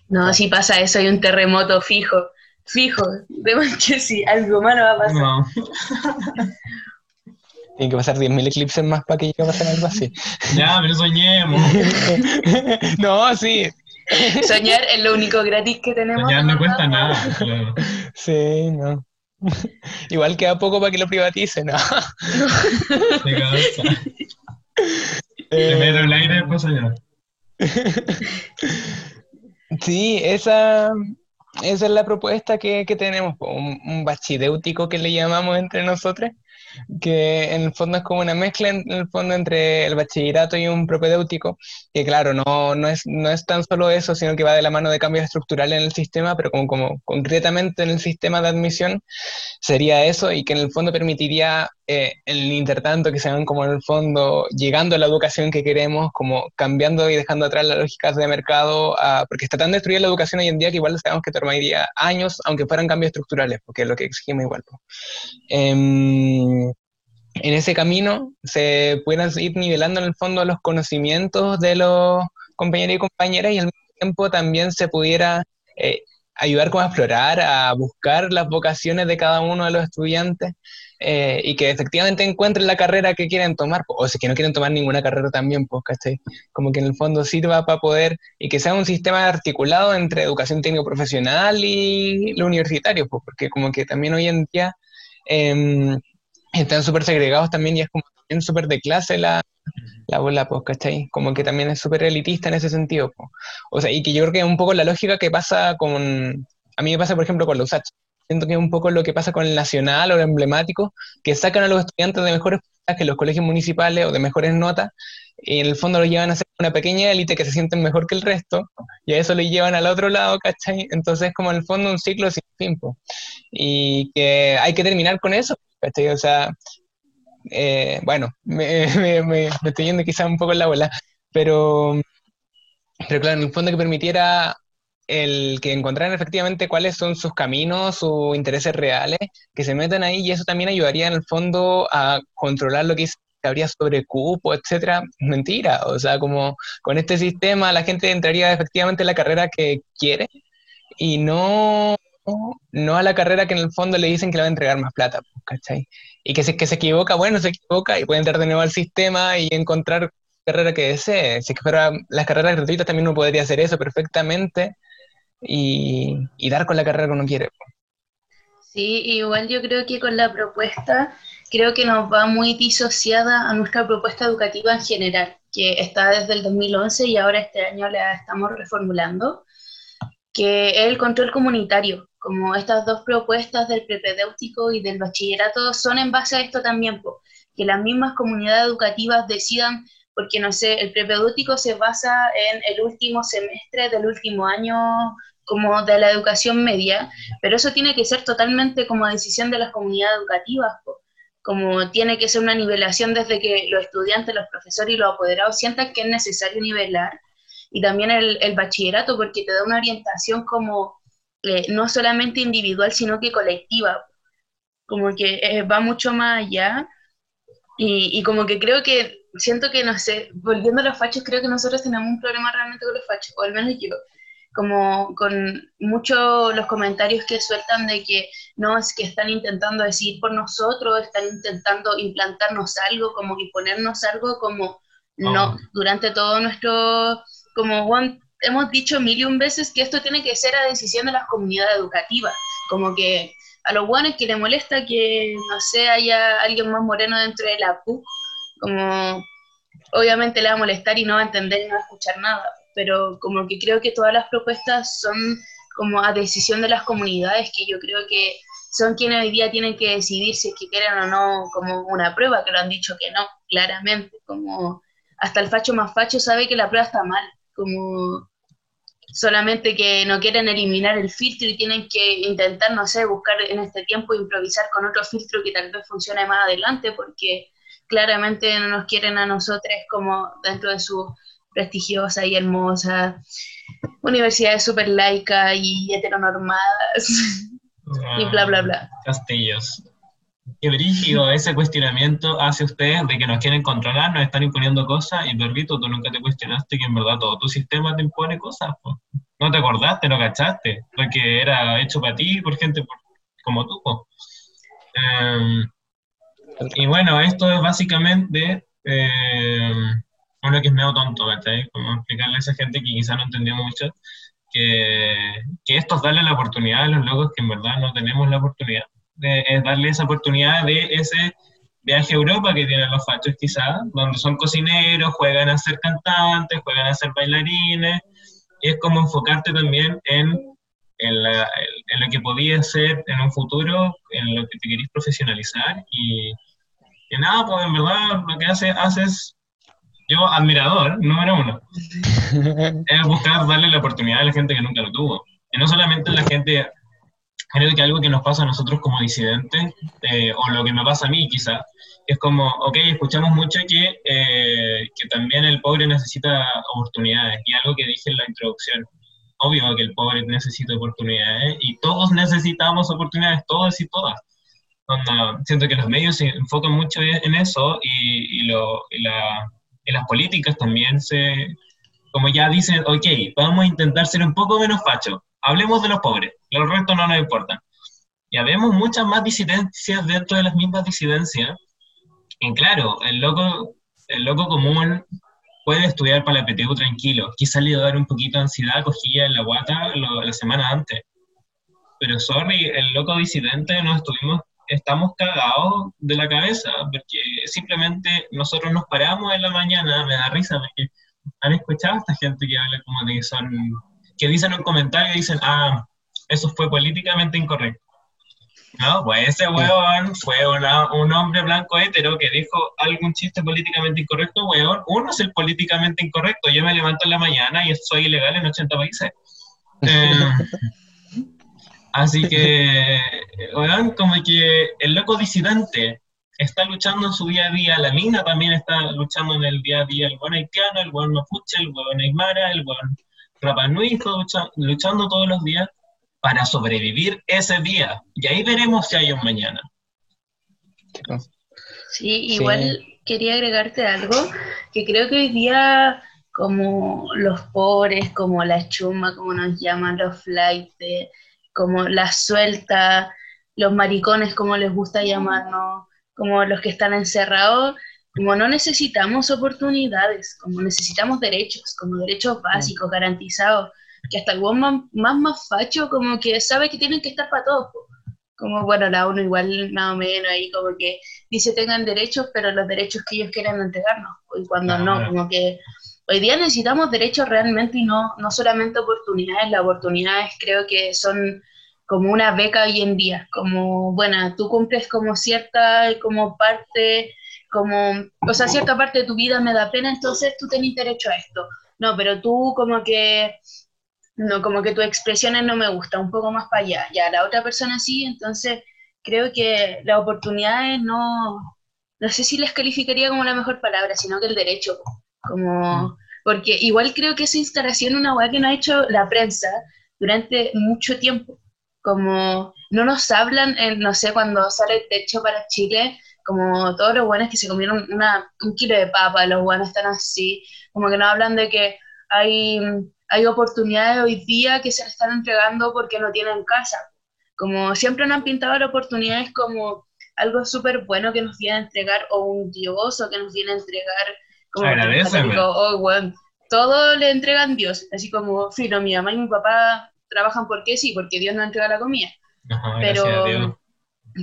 [SPEAKER 5] No, si pasa eso hay un terremoto fijo. Fijo, de que sí, algo malo va a pasar. No.
[SPEAKER 4] Tienen que pasar 10.000 eclipses más para que llegue a pasar algo así.
[SPEAKER 3] Ya, pero soñemos.
[SPEAKER 4] no, sí.
[SPEAKER 5] Soñar es lo único gratis que tenemos.
[SPEAKER 3] Soñar no cuesta nada.
[SPEAKER 4] Sí, no. Igual queda poco para que lo privaticen, ¿no?
[SPEAKER 3] Primero el aire, después soñar.
[SPEAKER 4] Sí, esa, esa es la propuesta que, tenemos, un, un, bachidéutico que le llamamos entre nosotros, que en el fondo es como una mezcla en el fondo entre el bachillerato y un propedéutico, que claro, no, no, es, no es tan solo eso, sino que va de la mano de cambios estructurales en el sistema, pero como, como concretamente en el sistema de admisión sería eso y que en el fondo permitiría eh, en el intertanto que se van como en el fondo llegando a la educación que queremos, como cambiando y dejando atrás las lógicas de mercado, porque está tan destruida la educación hoy en día que igual sabemos que tomaría años, aunque fueran cambios estructurales, porque es lo que exigimos igual. Em, en ese camino se puedan ir nivelando en el fondo los conocimientos de los compañeros y compañeras y al mismo tiempo también se pudiera eh, ayudar como a explorar, a buscar las vocaciones de cada uno de los estudiantes eh, y que efectivamente encuentren la carrera que quieren tomar, o si que no quieren tomar ninguna carrera también, pues, ¿cachai? Como que en el fondo sirva para poder, y que sea un sistema articulado entre educación técnico profesional y lo universitario, pues, porque como que también hoy en día em, están súper segregados también y es como también súper de clase la, la bola, pues, ¿cachai? Como que también es súper elitista en ese sentido, pues. O sea, y que yo creo que es un poco la lógica que pasa con, a mí me pasa, por ejemplo, con la USACH. Siento que es un poco lo que pasa con el nacional o el emblemático, que sacan a los estudiantes de mejores que los colegios municipales o de mejores notas, y en el fondo lo llevan a ser una pequeña élite que se sienten mejor que el resto, y a eso lo llevan al otro lado, ¿cachai? Entonces es como en el fondo un ciclo sin fin, y que hay que terminar con eso, ¿cachai? O sea, eh, bueno, me, estoy yendo quizá un poco en la bola, pero, pero claro, en el fondo que permitiera el que encontraran efectivamente cuáles son sus caminos, sus intereses reales, que se metan ahí y eso también ayudaría en el fondo a controlar lo que habría sobre cupo, etcétera. Mentira, o sea, como con este sistema la gente entraría efectivamente en la carrera que quiere y no, no a la carrera que en el fondo le dicen que le va a entregar más plata, ¿cachai? Y que si que se equivoca, bueno, se equivoca y puede entrar de nuevo al sistema y encontrar carrera que desee. Si es que fuera las carreras gratuitas también uno podría hacer eso perfectamente y, dar con la carrera que uno quiere.
[SPEAKER 5] Sí, igual yo creo que con la propuesta, creo que nos va muy disociada a nuestra propuesta educativa en general, que está desde el 2011 y ahora este año la estamos reformulando, que es el control comunitario, como estas dos propuestas del prepedéutico y del bachillerato son en base a esto también, que las mismas comunidades educativas decidan porque no sé, el prepedéutico se basa en el último semestre del último año como de la educación media, pero eso tiene que ser totalmente como decisión de las comunidades educativas, como tiene que ser una nivelación desde que los estudiantes, los profesores y los apoderados sientan que es necesario nivelar, y también el, el bachillerato, porque te da una orientación como eh, no solamente individual, sino que colectiva, como que eh, va mucho más allá, y, y como que creo que siento que, no sé, volviendo a los fachos, creo que nosotros tenemos un problema realmente con los fachos, o al menos yo, como con muchos los comentarios que sueltan de que no, es que están intentando decir por nosotros, están intentando implantarnos algo, como ponernos algo, como no, oh. durante todo nuestro, como hemos dicho mil y un veces que esto tiene que ser a decisión de las comunidades educativas, como que a los buenos que le molesta que, no sé, haya alguien más moreno dentro de la PUC, como obviamente le va a molestar y no va a entender y no va a escuchar nada, pero como que creo que todas las propuestas son como a decisión de las comunidades que yo creo que son quienes hoy día tienen que decidir si es que quieren o no como una prueba, que lo han dicho que no, claramente, como hasta el facho más facho sabe que la prueba está mal, como solamente que no quieren eliminar el filtro y tienen que intentar, no sé, buscar en este tiempo improvisar con otro filtro que tal vez funcione más adelante, porque claramente no nos quieren a nosotros como dentro de su prestigiosa y hermosa universidades super laica y heteronormadas y bla, bla, bla.
[SPEAKER 3] Castillos. Qué brígido ese cuestionamiento hacia ustedes de que nos quieren controlar, nos están imponiendo cosas y perrito, tú nunca te cuestionaste que en verdad todo tu sistema te impone cosas. No te acordaste, no cachaste, porque era hecho para ti por gente como tú. Y bueno, esto es básicamente eh, que es medio tonto, ¿cachai? Como explicarle a esa gente que quizá no entendió mucho, que, que esto es darle la oportunidad a los locos que en verdad no tenemos la oportunidad. De, es darle esa oportunidad de ese viaje a Europa que tienen los fachos quizá, donde son cocineros, juegan a ser cantantes, juegan a ser bailarines, y es como enfocarte también en en, lo que podía ser en un futuro, en lo que te querís profesionalizar y, Y nada, pues en verdad lo que hace, haces, yo admirador, número uno, es buscar darle la oportunidad a la gente que nunca lo tuvo. Y no solamente la gente, creo que algo que nos pasa a nosotros como disidentes, eh, o lo que me pasa a mí quizá, es como, ok, escuchamos mucho que, eh, que también el pobre necesita oportunidades, y algo que dije en la introducción, obvio que el pobre necesita oportunidades, y todos necesitamos oportunidades, todos y todas. Siento que los medios se enfocan mucho en eso y, y, lo, y, la, y las políticas también se, como ya dicen, ok, vamos a intentar ser un poco menos fachos, hablemos de los pobres, los restos no nos importan. Ya vemos muchas más disidencias dentro de las mismas disidencias. Y claro, el loco, el loco común puede estudiar para la PTU tranquilo. Quizá le dar un poquito de ansiedad, cogía en la guata la semana antes. Pero sorry, el loco disidente no estuvimos, estamos cagados de la cabeza, porque simplemente nosotros nos paramos en la mañana, me da risa, porque han escuchado a esta gente que habla como de que son que dicen un comentario y dicen, ah, eso fue políticamente incorrecto. No, pues ese huevón fue un hombre blanco hetero que dijo algún chiste políticamente incorrecto, huevón. Uno es el políticamente incorrecto. Yo me levanto en la mañana y soy ilegal en 80 países. Eh, así que, huevón, como que el loco disidente está luchando en su día a día, la mina también está luchando en el día a día, el buen haitiano, el buen mapuche, el buen aymara, el buen Rapa Nui luchando todos los días para sobrevivir ese día. Y ahí veremos si hay un mañana.
[SPEAKER 5] Sí, igual quería agregarte algo, que creo que hoy día como los pobres, como la chuma, como nos llaman los flights, como la suelta, los maricones, como les gusta llamarnos, como los que están encerrados, como no necesitamos oportunidades, como necesitamos derechos, como derechos básicos, garantizados, que hasta el más, más, más facho como que sabe que tienen que estar para todos. Como, bueno, la ONU igual más o menos ahí como que dice tengan derechos, pero los derechos que ellos quieren entregarnos, y cuando no, como que hoy día necesitamos derechos realmente y no, no solamente oportunidades, las oportunidades creo que son como una beca hoy en día, como, bueno, tú cumples como cierta, como parte como, o sea, cierta parte de tu vida me da pena, entonces tú tenés derecho a esto. No, pero tú como que, no, como que tus expresiones no me gustan, un poco más para allá. Ya, la otra persona sí, entonces creo que las oportunidades no, no sé si les calificaría como la mejor palabra, sino que el derecho, como, porque igual creo que esa instalación es una hueá que no ha hecho la prensa durante mucho tiempo, como no nos hablan, no sé, cuando sale el techo para Chile, como todos los buenos que se comieron una, un kilo de papa, los buenos están así, como que no hablan de que hay, hay oportunidades hoy día que se le están entregando porque no tienen casa. Como siempre nos han pintado las oportunidades como algo súper bueno que nos viene a entregar o un dios o que nos viene a entregar como oh, bueno, todo le entregan Dios, así como, filo, mi mamá y mi papá trabajan porque sí, porque Dios nos entrega la comida. Pero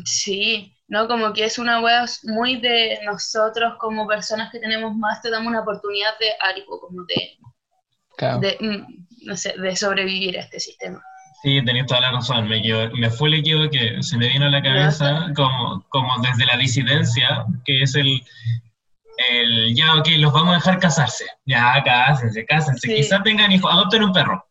[SPEAKER 5] sí, ¿no? Como que es una wea muy de nosotros como personas que tenemos más, te damos una oportunidad de algo, como de, de mm, no sé, de sobrevivir a este sistema.
[SPEAKER 3] Sí, tenías toda la razón, me, me fue el equivoque, se me vino a la cabeza como, como desde la disidencia, que es el, el, ya, ok, los vamos a dejar casarse, ya, cásense, cásense, quizás tengan hijos, adopten un perro,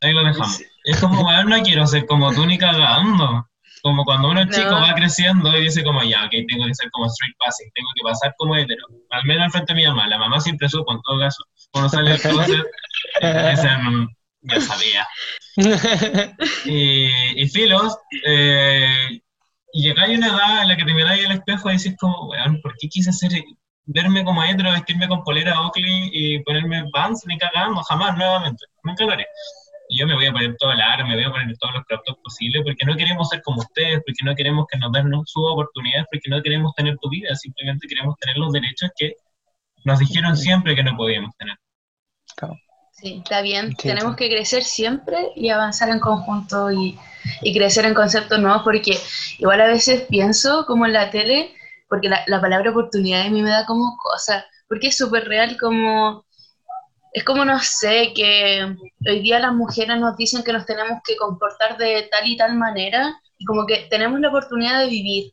[SPEAKER 3] ahí lo dejamos. Es como, bueno, no quiero ser como tú ni cagando. Como cuando uno es chico va creciendo y dice como, ya, ok, tengo que ser como street passing, tengo que pasar como hetero. Al menos al frente de mi mamá. La mamá siempre supo, en todo caso. Cuando sale el closet, dicen, ya sabía. y, y filos, eh, y llegáis a una edad en la que te miráis al espejo y decís como, weón, ¿por qué quise hacer, verme como hetero, vestirme con polera Oakley y ponerme pants ni cagando? Jamás, nuevamente. Nunca lo haré yo me voy a poner todo el aro, me voy a poner todos los crop posibles, porque no queremos ser como ustedes, porque no queremos que nos den sus oportunidades, porque no queremos tener tu vida, simplemente queremos tener los derechos que nos dijeron siempre que no podíamos tener.
[SPEAKER 5] Sí, está bien. Tenemos que crecer siempre y avanzar en conjunto y, y, crecer en conceptos nuevos, porque igual a veces pienso como en la tele, porque la, la palabra oportunidad a mí me da como cosa, porque es súper real como es como, no sé, que hoy día las mujeres nos dicen que nos tenemos que comportar de tal y tal manera y como que tenemos la oportunidad de vivir.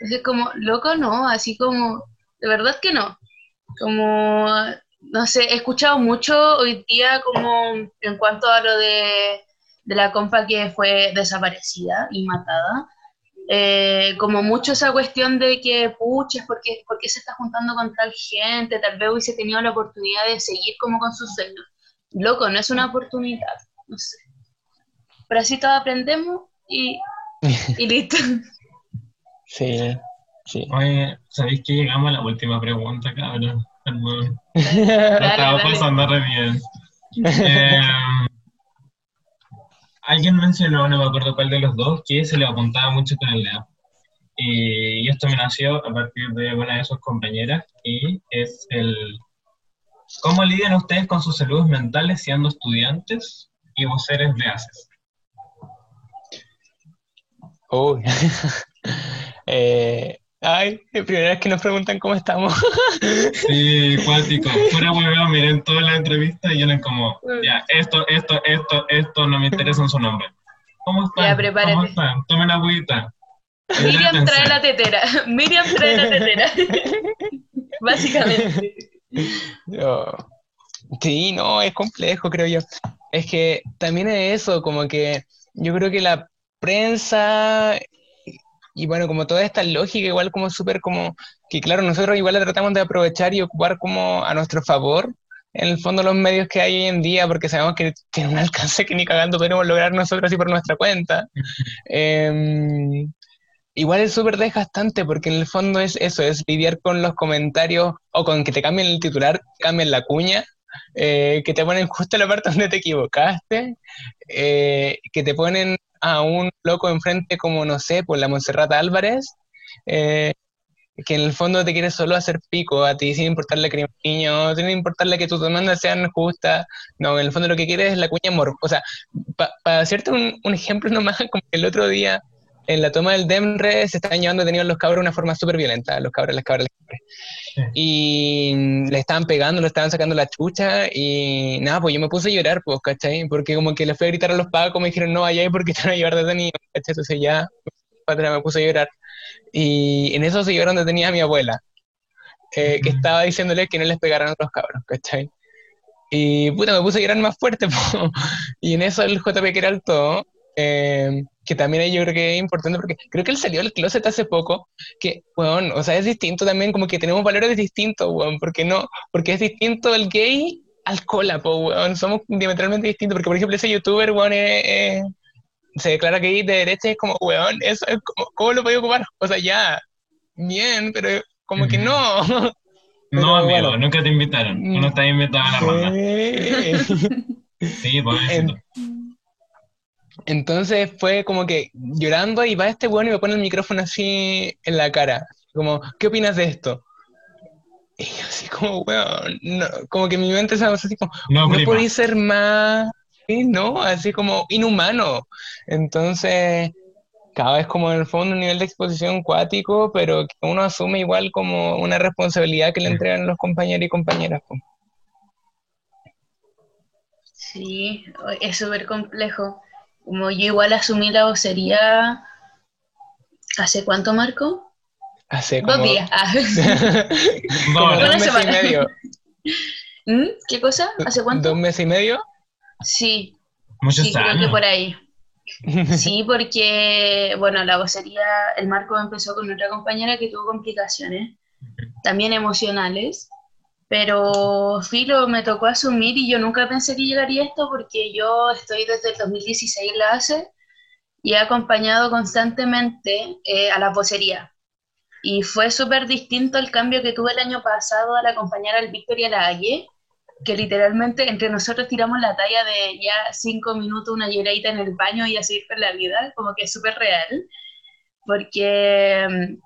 [SPEAKER 5] Entonces, como, loco, no, así como, de verdad que no. Como, no sé, he escuchado mucho hoy día como en cuanto a lo de, de la compa que fue desaparecida y matada. Eh, como mucho esa cuestión de que, puches, ¿por qué, ¿por qué se está juntando con tal gente? Tal vez hubiese tenido la oportunidad de seguir como con sus sueños. Loco, no es una oportunidad, no sé. Pero así todos aprendemos y, y listo.
[SPEAKER 4] Sí, sí.
[SPEAKER 3] Oye, ¿sabéis que llegamos a la última pregunta, cabrón? Perdón. Lo estaba
[SPEAKER 5] dale.
[SPEAKER 3] pasando re bien. Eh, alguien mencionó, no me acuerdo cuál de los dos, que se le apuntaba mucho con el dedo. Y, y esto me nació a partir de una de sus compañeras, y es el... ¿Cómo lidian ustedes con sus saludos mentales siendo estudiantes y voceres de ACES?
[SPEAKER 4] Uy. Eh, ay, la primera vez que nos preguntan cómo estamos.
[SPEAKER 3] Sí, cuático. Fuera hueveo, miren toda la entrevista y vienen como, ya, esto, esto, esto, esto, no me interesa en su nombre. ¿Cómo están?
[SPEAKER 5] Ya, prepárate.
[SPEAKER 3] ¿Cómo están? Tomen agüita.
[SPEAKER 5] Miriam trae la tetera. Miriam trae la tetera. Básicamente.
[SPEAKER 4] Yo- Sí, no, es complejo, creo yo. Es que también es eso, como que yo creo que la prensa y bueno, como toda esta lógica, igual como súper como, que claro, nosotros igual la tratamos de aprovechar y ocupar como a nuestro favor, en el fondo los medios que hay hoy en día, porque sabemos que tienen un alcance que ni cagando podemos lograr nosotros así por nuestra cuenta. Em, igual es súper desgastante porque en el fondo es eso, es lidiar con los comentarios o con que te cambien el titular, te cambien la cuña, eh, que te ponen justo la parte donde te equivocaste, eh, que te ponen a un loco enfrente como, no sé, por la Montserrat Álvarez, eh, que en el fondo te quiere solo hacer pico a ti, sin importarle que niño, sin importarle que tus demandas sean justas, no, en el fondo lo que quieres es la cuña mor... O sea, para hacerte un, un ejemplo nomás, como el otro día en la toma del DEMRE se estaban llevando detenidos los cabros de una forma súper violenta, los cabros, las cabras, las cabras.
[SPEAKER 3] Sí.
[SPEAKER 4] Y le estaban pegando, le estaban sacando la chucha y nada, pues yo me puse a llorar, pues, ¿cachai? Porque como que le fui a gritar a los pagos, me dijeron, no vaya ahí porque te van a llevar detenido, ¿cachai? Entonces ya, me puse a llorar. Y en eso se llevaron detenida a mi abuela, eh, que
[SPEAKER 3] Ujú.
[SPEAKER 4] estaba diciéndole que no les pegaran a los cabros, ¿cachai? Y puta, me puse a llorar más fuerte, po. Y en eso el JP que era alto, eh, que también ahí yo creo que es importante porque creo que él salió del closet hace poco, que, weón, o sea, es distinto también, como que tenemos valores distintos, weón, porque no, porque es distinto el gay al cola, po, weón, somos diametralmente distintos, porque por ejemplo ese youtuber, weón, eh, eh, se declara gay de derecha y es como, weón, eso es como, ¿cómo lo podía ocupar? O sea, ya, bien, pero como que no. Pero
[SPEAKER 3] No, amigo,
[SPEAKER 4] bueno.
[SPEAKER 3] nunca te invitaron. No estás invitado a la ronda.
[SPEAKER 4] Sí.
[SPEAKER 3] Pobrecito.
[SPEAKER 4] Entonces fue como que llorando y va este weón y me pone el micrófono así en la cara. Como, ¿qué opinas de esto? Y yo así como, weón, no, como que mi mente se va así como,
[SPEAKER 3] No,
[SPEAKER 4] no podéis ser más, sí, ¿no? Así como inhumano. Entonces, cada vez como en el fondo un nivel de exposición cuático, pero que uno asume igual como una responsabilidad que le entregan los compañeros y compañeras.
[SPEAKER 5] Sí, es súper complejo. Como yo igual asumí la vocería, ¿hace cuánto, Marco?
[SPEAKER 4] Hace
[SPEAKER 5] Dos días. Ah.
[SPEAKER 4] como
[SPEAKER 3] Dos
[SPEAKER 4] dos
[SPEAKER 5] Una
[SPEAKER 4] meses y medio.
[SPEAKER 5] ¿Mm? ¿Qué cosa? ¿Hace cuánto?
[SPEAKER 4] ¿Dos meses y medio?
[SPEAKER 5] Sí,
[SPEAKER 3] Muchos
[SPEAKER 5] sí, creo que
[SPEAKER 3] años.
[SPEAKER 5] por ahí. Sí, porque, bueno, la vocería, el Marco empezó con otra compañera que tuvo complicaciones, también emocionales, pero Filo me tocó asumir y yo nunca pensé que llegaría esto porque yo estoy desde el 2016 en la ACE y he acompañado constantemente eh, a la vocería. Y fue súper distinto el cambio que tuve el año pasado al acompañar al Víctor y a la Aye, que literalmente entre nosotros tiramos la talla de ya cinco minutos, una lloradita en el baño y a seguir con la vida, como que es súper real, porque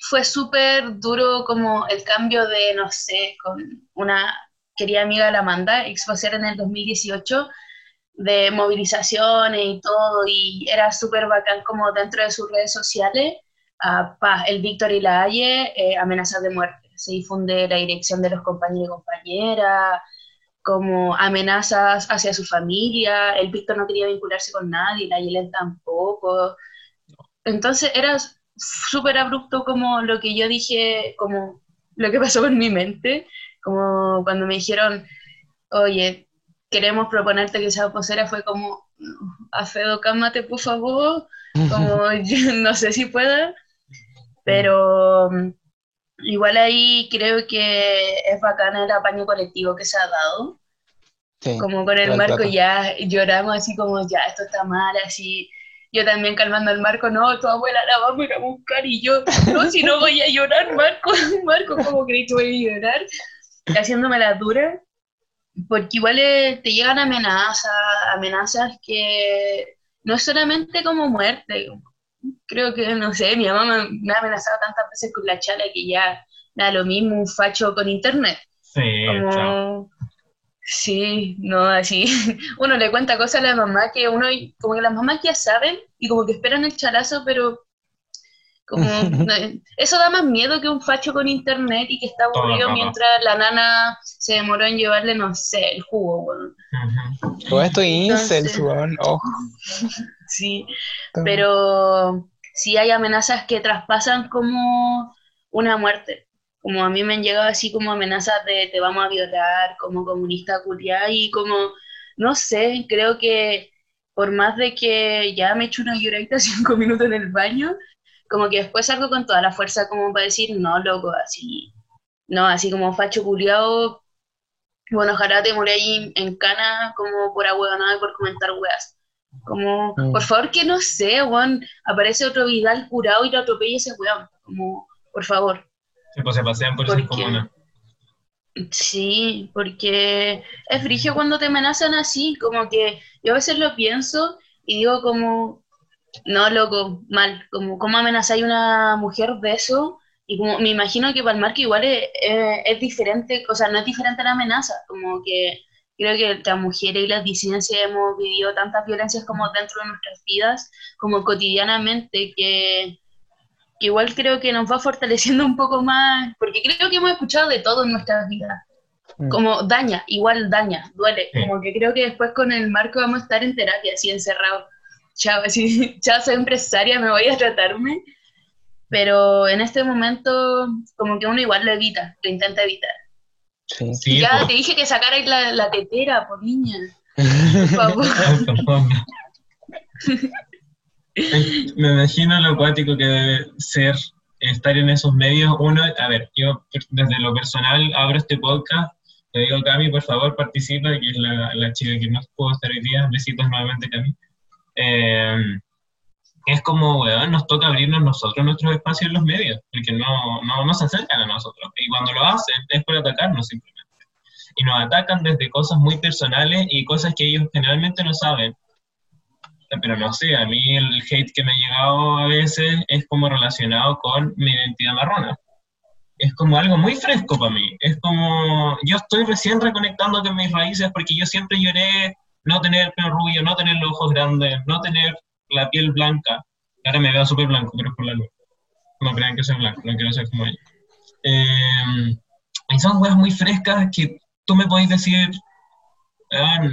[SPEAKER 5] fue súper duro como el cambio de, no sé, con una querida amiga la Amanda, exposer en el 2018, de movilizaciones y todo, y era súper bacán como dentro de sus redes sociales, a pa, el Víctor y la Haye, eh, amenazas de muerte. Se difunde la dirección de los compañeros y compañeras, como amenazas hacia su familia. El Víctor no quería vincularse con nadie, la Yelen tampoco. Entonces era súper abrupto como lo que yo dije, como lo que pasó en mi mente, como cuando me dijeron, oye, queremos proponerte que sea posera, fue como, Afedo, cálmate por favor, como yo no sé si pueda, pero igual ahí creo que es bacana el apaño colectivo que se ha dado. como con el marco ya lloramos así como ya esto está mal, así yo también calmando al Marco, no, tu abuela la vamos a ir a buscar y yo, no, si no voy a llorar, Marco, Marco, ¿cómo crees que voy a llorar? Haciéndome la dura, porque igual eh, te llegan amenazas, amenazas que no es solamente como muerte, creo que, no sé, mi mamá me, ha amenazado tantas veces con la chala que ya da lo mismo un facho con internet.
[SPEAKER 3] Sí,
[SPEAKER 5] como, Sí, no, así. Uno le cuenta cosas a la mamá que uno, como que las mamás ya saben y como que esperan el chalazo, pero como eso da más miedo que un facho con internet y que está aburrido mientras la nana se demoró en llevarle, no sé, el jugo, bueno.
[SPEAKER 4] Todo esto incels, ojo.
[SPEAKER 5] Sí, pero sí hay amenazas que traspasan como una muerte como a mí me han llegado así como amenazas de te vamos a violar como comunista culiá y como, no sé, creo que por más de que ya me echo una lloradita cinco minutos en el baño, como que después salgo con toda la fuerza como para decir, no, loco, así, no, así como facho culiao, bueno, ojalá te morí ahí en cana como por nada y por comentar weas. Como, mm. por favor, que no sé, weón, aparece otro Vidal curado y lo atropella ese weón. Como, por favor.
[SPEAKER 3] Pues se pasean por esa comuna.
[SPEAKER 5] Sí, porque es frigio cuando te amenazan así, como que yo a veces lo pienso y digo como, no, loco, mal, como cómo amenazáis a una mujer de eso, y como me imagino que para el marco igual es, es, diferente, o sea, no es diferente la amenaza, como que creo que las mujeres y las disidencias hemos vivido tantas violencias como dentro de nuestras vidas, como cotidianamente, que que igual creo que nos va fortaleciendo un poco más, porque creo que hemos escuchado de todo en nuestras vidas. Mm. Como daña, igual daña, duele. Como que creo que después con el marco vamos a estar en terapia, así encerrado. Chao, así, chao, soy empresaria, me voy a tratarme. Pero en este momento, como que uno igual lo evita, lo intenta evitar. Sí. ya te dije que sacarais la, la tetera, por niña. Por favor.
[SPEAKER 3] Me imagino lo acuático que debe ser estar en esos medios. Uno, a ver, yo desde lo personal abro este podcast, le digo, Cami, por favor, participa, que es la, la chica que no pudo estar hoy día. Besitos nuevamente, Cami. Eh, es como, weón, nos toca abrirnos nosotros nuestros espacios en los medios, porque no, no, no se acercan a nosotros. Y cuando lo hacen es por atacarnos simplemente. Y nos atacan desde cosas muy personales y cosas que ellos generalmente no saben pero no sé, a mí el hate que me ha llegado a veces es como relacionado con mi identidad marrona. Es como algo muy fresco para mí. Es como, yo estoy recién reconectando con mis raíces porque yo siempre lloré no tener el pelo rubio, no tener los ojos grandes, no tener la piel blanca. Ahora me veo súper blanco, pero es por la luz. No crean que soy blanco, no quiero ser como ella. Eh, y son cosas muy frescas que tú me podés decir, ah,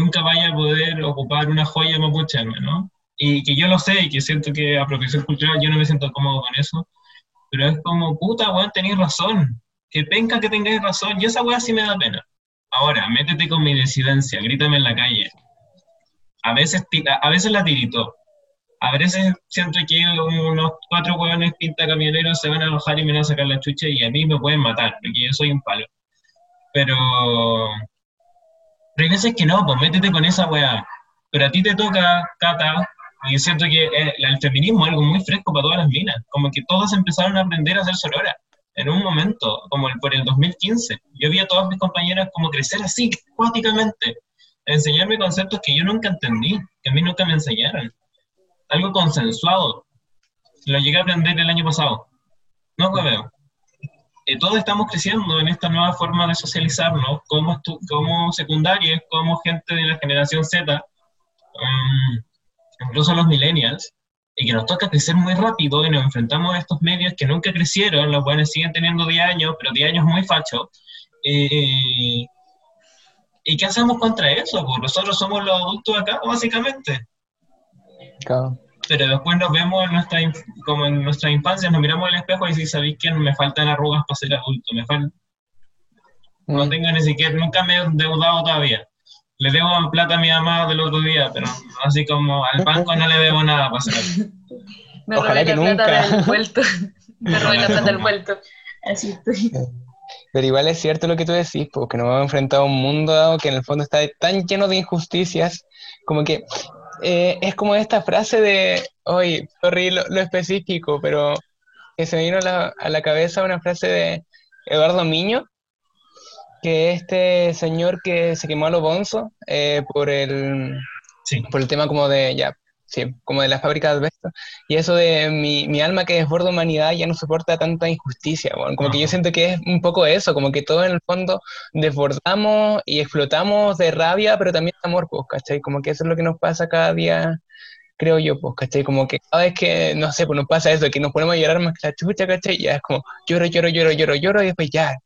[SPEAKER 3] nunca vaya a poder ocupar una joya mapuche, ¿no? Y que yo lo sé y que siento que a profesión cultural yo no me siento cómodo con eso, pero es como, puta, weón, tenéis razón, que penca que tengáis razón, y esa weá sí me da pena. Ahora, métete con mi disidencia, grítame en la calle. A veces, a veces la tirito. A veces siento que unos cuatro hueones pinta camioneros se van a enojar y me van a sacar la chucha y a mí me pueden matar, porque yo soy un palo. Pero pero hay veces que no, pues métete con esa weá. Pero a ti te toca, Cata, y siento que eh, el feminismo es algo muy fresco para todas las minas. Como que todas empezaron a aprender a hacer sonora en un momento, como el, por el 2015. Yo vi a todas mis compañeras como crecer así, cuáticamente, enseñarme conceptos que yo nunca entendí, que a mí nunca me enseñaron. Algo consensuado. Lo llegué a aprender el año pasado. No lo veo. Eh, todos estamos creciendo en esta nueva forma de socializarnos como, como secundarios, como gente de la generación Z, um, incluso los millennials, y que nos toca crecer muy rápido y nos enfrentamos a estos medios que nunca crecieron, los cuales siguen teniendo 10 años, pero 10 años muy fachos. Eh, ¿Y qué hacemos contra eso? Pues nosotros somos los adultos acá, básicamente. Pero después nos vemos en nuestra, inf- como en nuestra infancia, nos miramos al espejo y si sabéis que me faltan arrugas para ser adulto, me falta, no
[SPEAKER 4] Mm.
[SPEAKER 3] tengo ni siquiera, nunca me he endeudado todavía. Le debo plata a mi mamá del otro día, pero así como al banco no le debo nada para ser adulto.
[SPEAKER 5] Me
[SPEAKER 4] Ojalá que
[SPEAKER 5] la plata
[SPEAKER 4] nunca.
[SPEAKER 5] del vuelto. Me robé la plata del vuelto. Así estoy.
[SPEAKER 4] Pero igual es cierto lo que tú decís, porque nos hemos enfrentado a un mundo que en el fondo está tan lleno de injusticias, como que eh, es como esta frase de, hoy, sorry lo, lo específico, pero que se me vino a la, a la cabeza una frase de Eduardo Miño, que este señor que se quemó a los bonzos eh, por el,
[SPEAKER 3] Sí,
[SPEAKER 4] por el tema como de, ya, sí, como de las fábricas de asbesto, y eso de mi, mi alma que desborda humanidad ya no soporta tanta injusticia, weón. como que yo siento que es un poco eso, como que todo en el fondo desbordamos y explotamos de rabia, pero también de amor, pues, ¿cachai? Como que eso es lo que nos pasa cada día, creo yo, pues, ¿cachai? Como que cada vez que, no sé, pues nos pasa eso, que nos ponemos a llorar más que la chucha, ¿cachai? Ya es como, lloro, lloro, lloro, lloro, lloro, y después ya,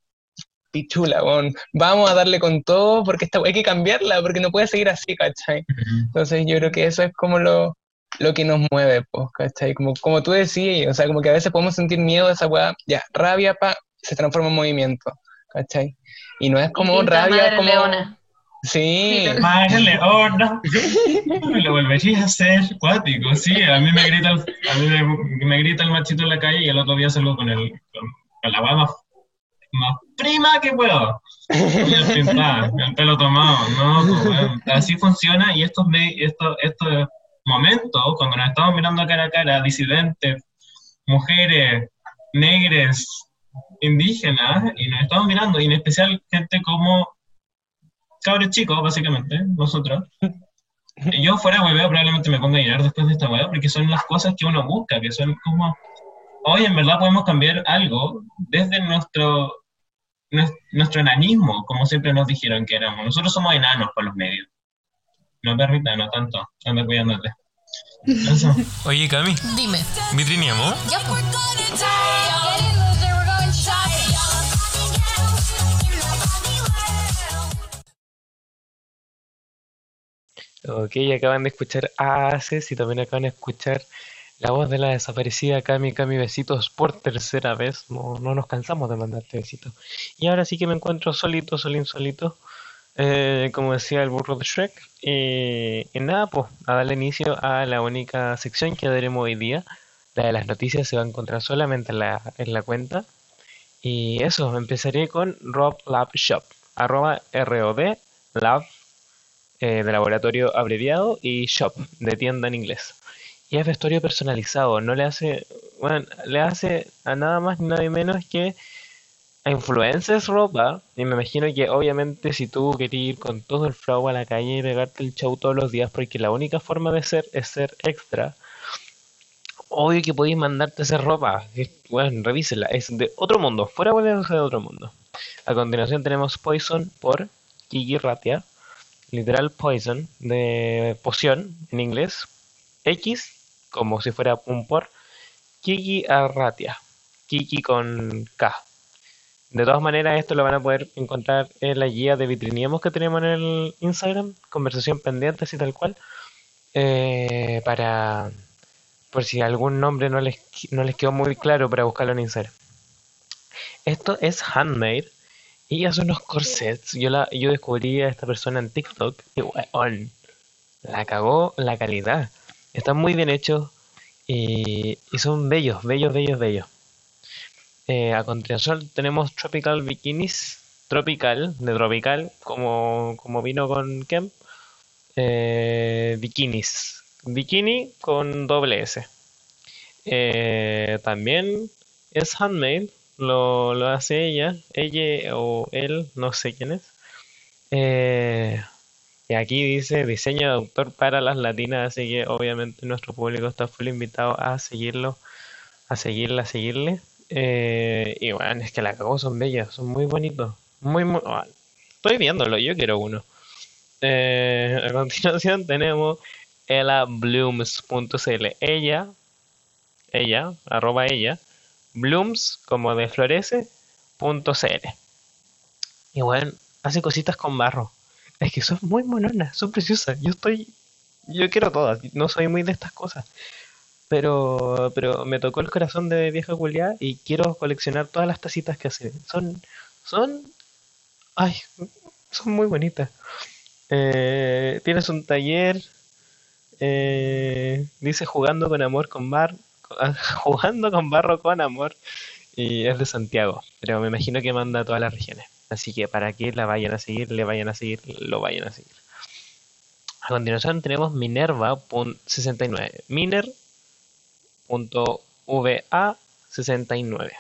[SPEAKER 4] pichula, weón, vamos a darle con todo, porque esta, hay que cambiarla, porque no puede seguir así, ¿cachai? Entonces yo creo que eso es como lo, lo que nos mueve, pues, ¿cachai? Como, como tú decías, o sea, como que a veces podemos sentir miedo de esa weá, ya, rabia, pa, se transforma en movimiento, ¿cachai? Y no es como
[SPEAKER 5] Instinto
[SPEAKER 4] rabia,
[SPEAKER 5] madre
[SPEAKER 4] como...
[SPEAKER 5] leona.
[SPEAKER 4] Sí,
[SPEAKER 3] Madre Leona, lo volvería a hacer cuático, sí, a mí me grita el, a mí me, me grita el machito en la calle y el otro día salgo con, el, con, con la weá más, prima que puedo. El pelo tomado, no, pues, así funciona y estos, estos, estos momentos, cuando nos estamos mirando cara a cara, disidentes, mujeres, negres, indígenas, y nos estamos mirando, y en especial gente como cabros chicos, básicamente, nosotros. Yo fuera hueveo probablemente me ponga a llorar después de esta hueá, porque son las cosas que uno busca, que son como, hoy en verdad podemos cambiar algo desde nuestro, nues- nuestro enanismo, como siempre nos dijeron que éramos. Nosotros somos enanos por los medios. No, perrita, no tanto. Anda cuidándote. Eso.
[SPEAKER 6] Oye, Cami,
[SPEAKER 7] Dime.
[SPEAKER 6] ¿vitrineamos?
[SPEAKER 7] Ya.
[SPEAKER 2] Ok, acaban de escuchar a Aces y también acaban de escuchar la voz de la desaparecida Cami Cami Besitos por tercera vez. No, no nos cansamos de mandarte besitos. Y ahora sí que me encuentro solito, solín, solito. eh, como decía el burro de Shrek. Y, y nada, pues a darle inicio a la única sección que daremos hoy día. La de las noticias se va a encontrar solamente en la, en la cuenta. Y eso, empezaré con Rob Lab Shop. Arroba ROD Lab eh, de laboratorio abreviado y shop de tienda en inglés. Y es vestuario personalizado, no le hace, bueno, le hace a nada más ni nada menos que a influencers ropa. Y me imagino que obviamente si tú querías ir con todo el flow a la calle y pegarte el show todos los días, porque la única forma de ser es ser extra. Obvio que podéis mandarte esa ropa. Bueno, revísela. Es de otro mundo. Fuera de otro mundo. A continuación tenemos Poison por Kiki Ratia literal poison, de poción en inglés, X, como si fuera un por, Kiki Arratia, Kiki con K. De todas maneras, esto lo van a poder encontrar en la guía de vitrineamos que tenemos en el Instagram, conversación pendiente, así tal cual, eh, para, por si algún nombre no les, no les quedó muy claro para buscarlo en Instagram. Esto es handmade y hace unos corsets. Yo, la, yo descubrí a esta persona en TikTok y weón, la cagó la calidad. Están muy bien hechos y, y son bellos, bellos, bellos, bellos. Eh, a continuación tenemos Tropical Bikinis. Tropical, de Tropical, como, como vino con Kemp. Eh, bikinis. Bikini con doble S. Eh, también es handmade, lo, lo hace ella, ella o él, no sé quién es. Eh, y aquí dice diseño de autor para las latinas, así que obviamente nuestro público está full invitado a seguirlo, a seguirla, a seguirle. Eh, y bueno, es que la cagó, son bellas, son muy bonitos. Muy, muy. ah, estoy viéndolo, yo quiero uno. Eh, a continuación tenemos elablooms.cl. Ella, ella, arroba ella, blooms, como de florece, punto cl. Y bueno, hace cositas con barro. Es que son muy mononas, son preciosas. Yo estoy, yo quiero todas. No soy muy de estas cosas. pero, pero me tocó el corazón de vieja culiá y quiero coleccionar todas las tacitas que hace. Son, son, ay, son muy bonitas. Eh, tienes un taller, eh, dice jugando con amor con bar, jugando con barro con amor y es de Santiago, pero me imagino que manda a todas las regiones. Así que para que la vayan a seguir, le vayan a seguir, lo vayan a seguir. A continuación tenemos Minerva.69. Miner.va69.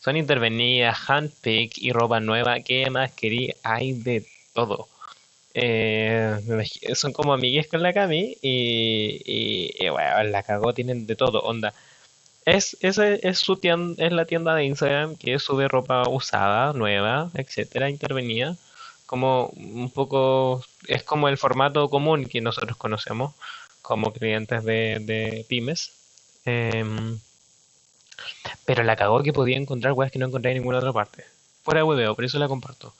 [SPEAKER 2] Son intervenidas, handpick y ropa nueva. ¿Qué más quería? Hay de todo. Eh, son como amigues con la Cami y, y, bueno, la cagó, tienen de todo, onda. Es, es su tienda, es la tienda de Instagram que sube ropa usada, nueva, etcétera, intervenida. Como un poco, es como el formato común que nosotros conocemos como clientes de, pymes. Em, pero la cagó que podía encontrar weas que no encontré en ninguna otra parte. Fuera de hueveo, por eso la comparto.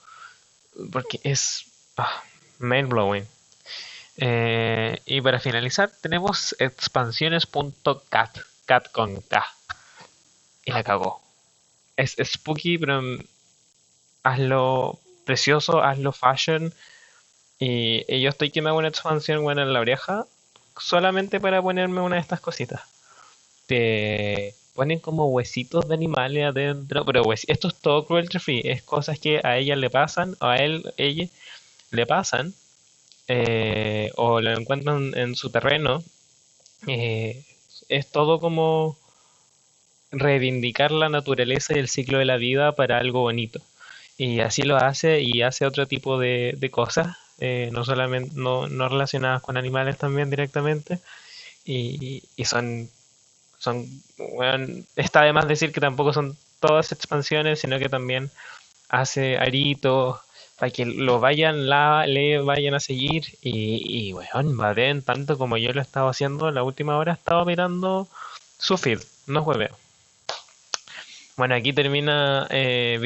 [SPEAKER 2] Porque es ah, main blowing. Eh, y para finalizar, tenemos expansiones.cat con K. Y la cagó. Es, spooky, pero mm, hazlo precioso, hazlo fashion. Y, yo estoy que me hago una expansión buena en la oreja solamente para ponerme una de estas cositas. Te ponen como huesitos de animales adentro, pero esto es todo cruelty free, es cosas que a ella le pasan, o a él, ella le pasan, eh, o lo encuentran en su terreno, eh, es todo como reivindicar la naturaleza y el ciclo de la vida para algo bonito. Y así lo hace y hace otro tipo de, cosas, eh, no solamente no, relacionadas con animales también directamente. Y, son, son bueno, está de más decir que tampoco son todas expansiones, sino que también hace aritos para que lo vayan, la, le vayan a seguir y, y bueno, vaden tanto como yo lo estaba haciendo. La última hora, estaba mirando su feed, no jueves. Bueno, aquí termina eh,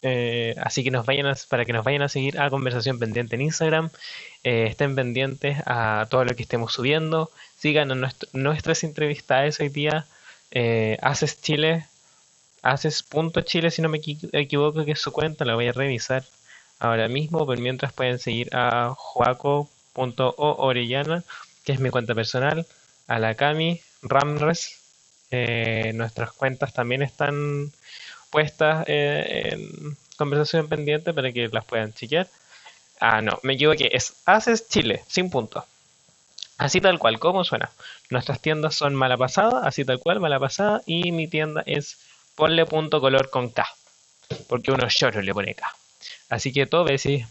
[SPEAKER 2] eh, así que nos vayan para que nos vayan a seguir a Conversación Pendiente en Instagram, eh, estén pendientes a todo lo que estemos subiendo, sigan nuestras entrevistas hoy día, eh, Haces Chile, Haces punto Chile si no me equivoco que es su cuenta, la voy a revisar ahora mismo, pero mientras pueden seguir a joaco.orellana, que es mi cuenta personal, a la Cami, Ramres, eh, nuestras cuentas también están puestas eh, en conversación pendiente para que las puedan chequear. Ah, no, me equivoqué, es Haces Chile, sin punto. Así tal cual, como suena. Nuestras tiendas son mala pasada, así tal cual, mala pasada, y mi tienda es ponle punto color con K, porque uno lloro le pone K. Así que todo, sí.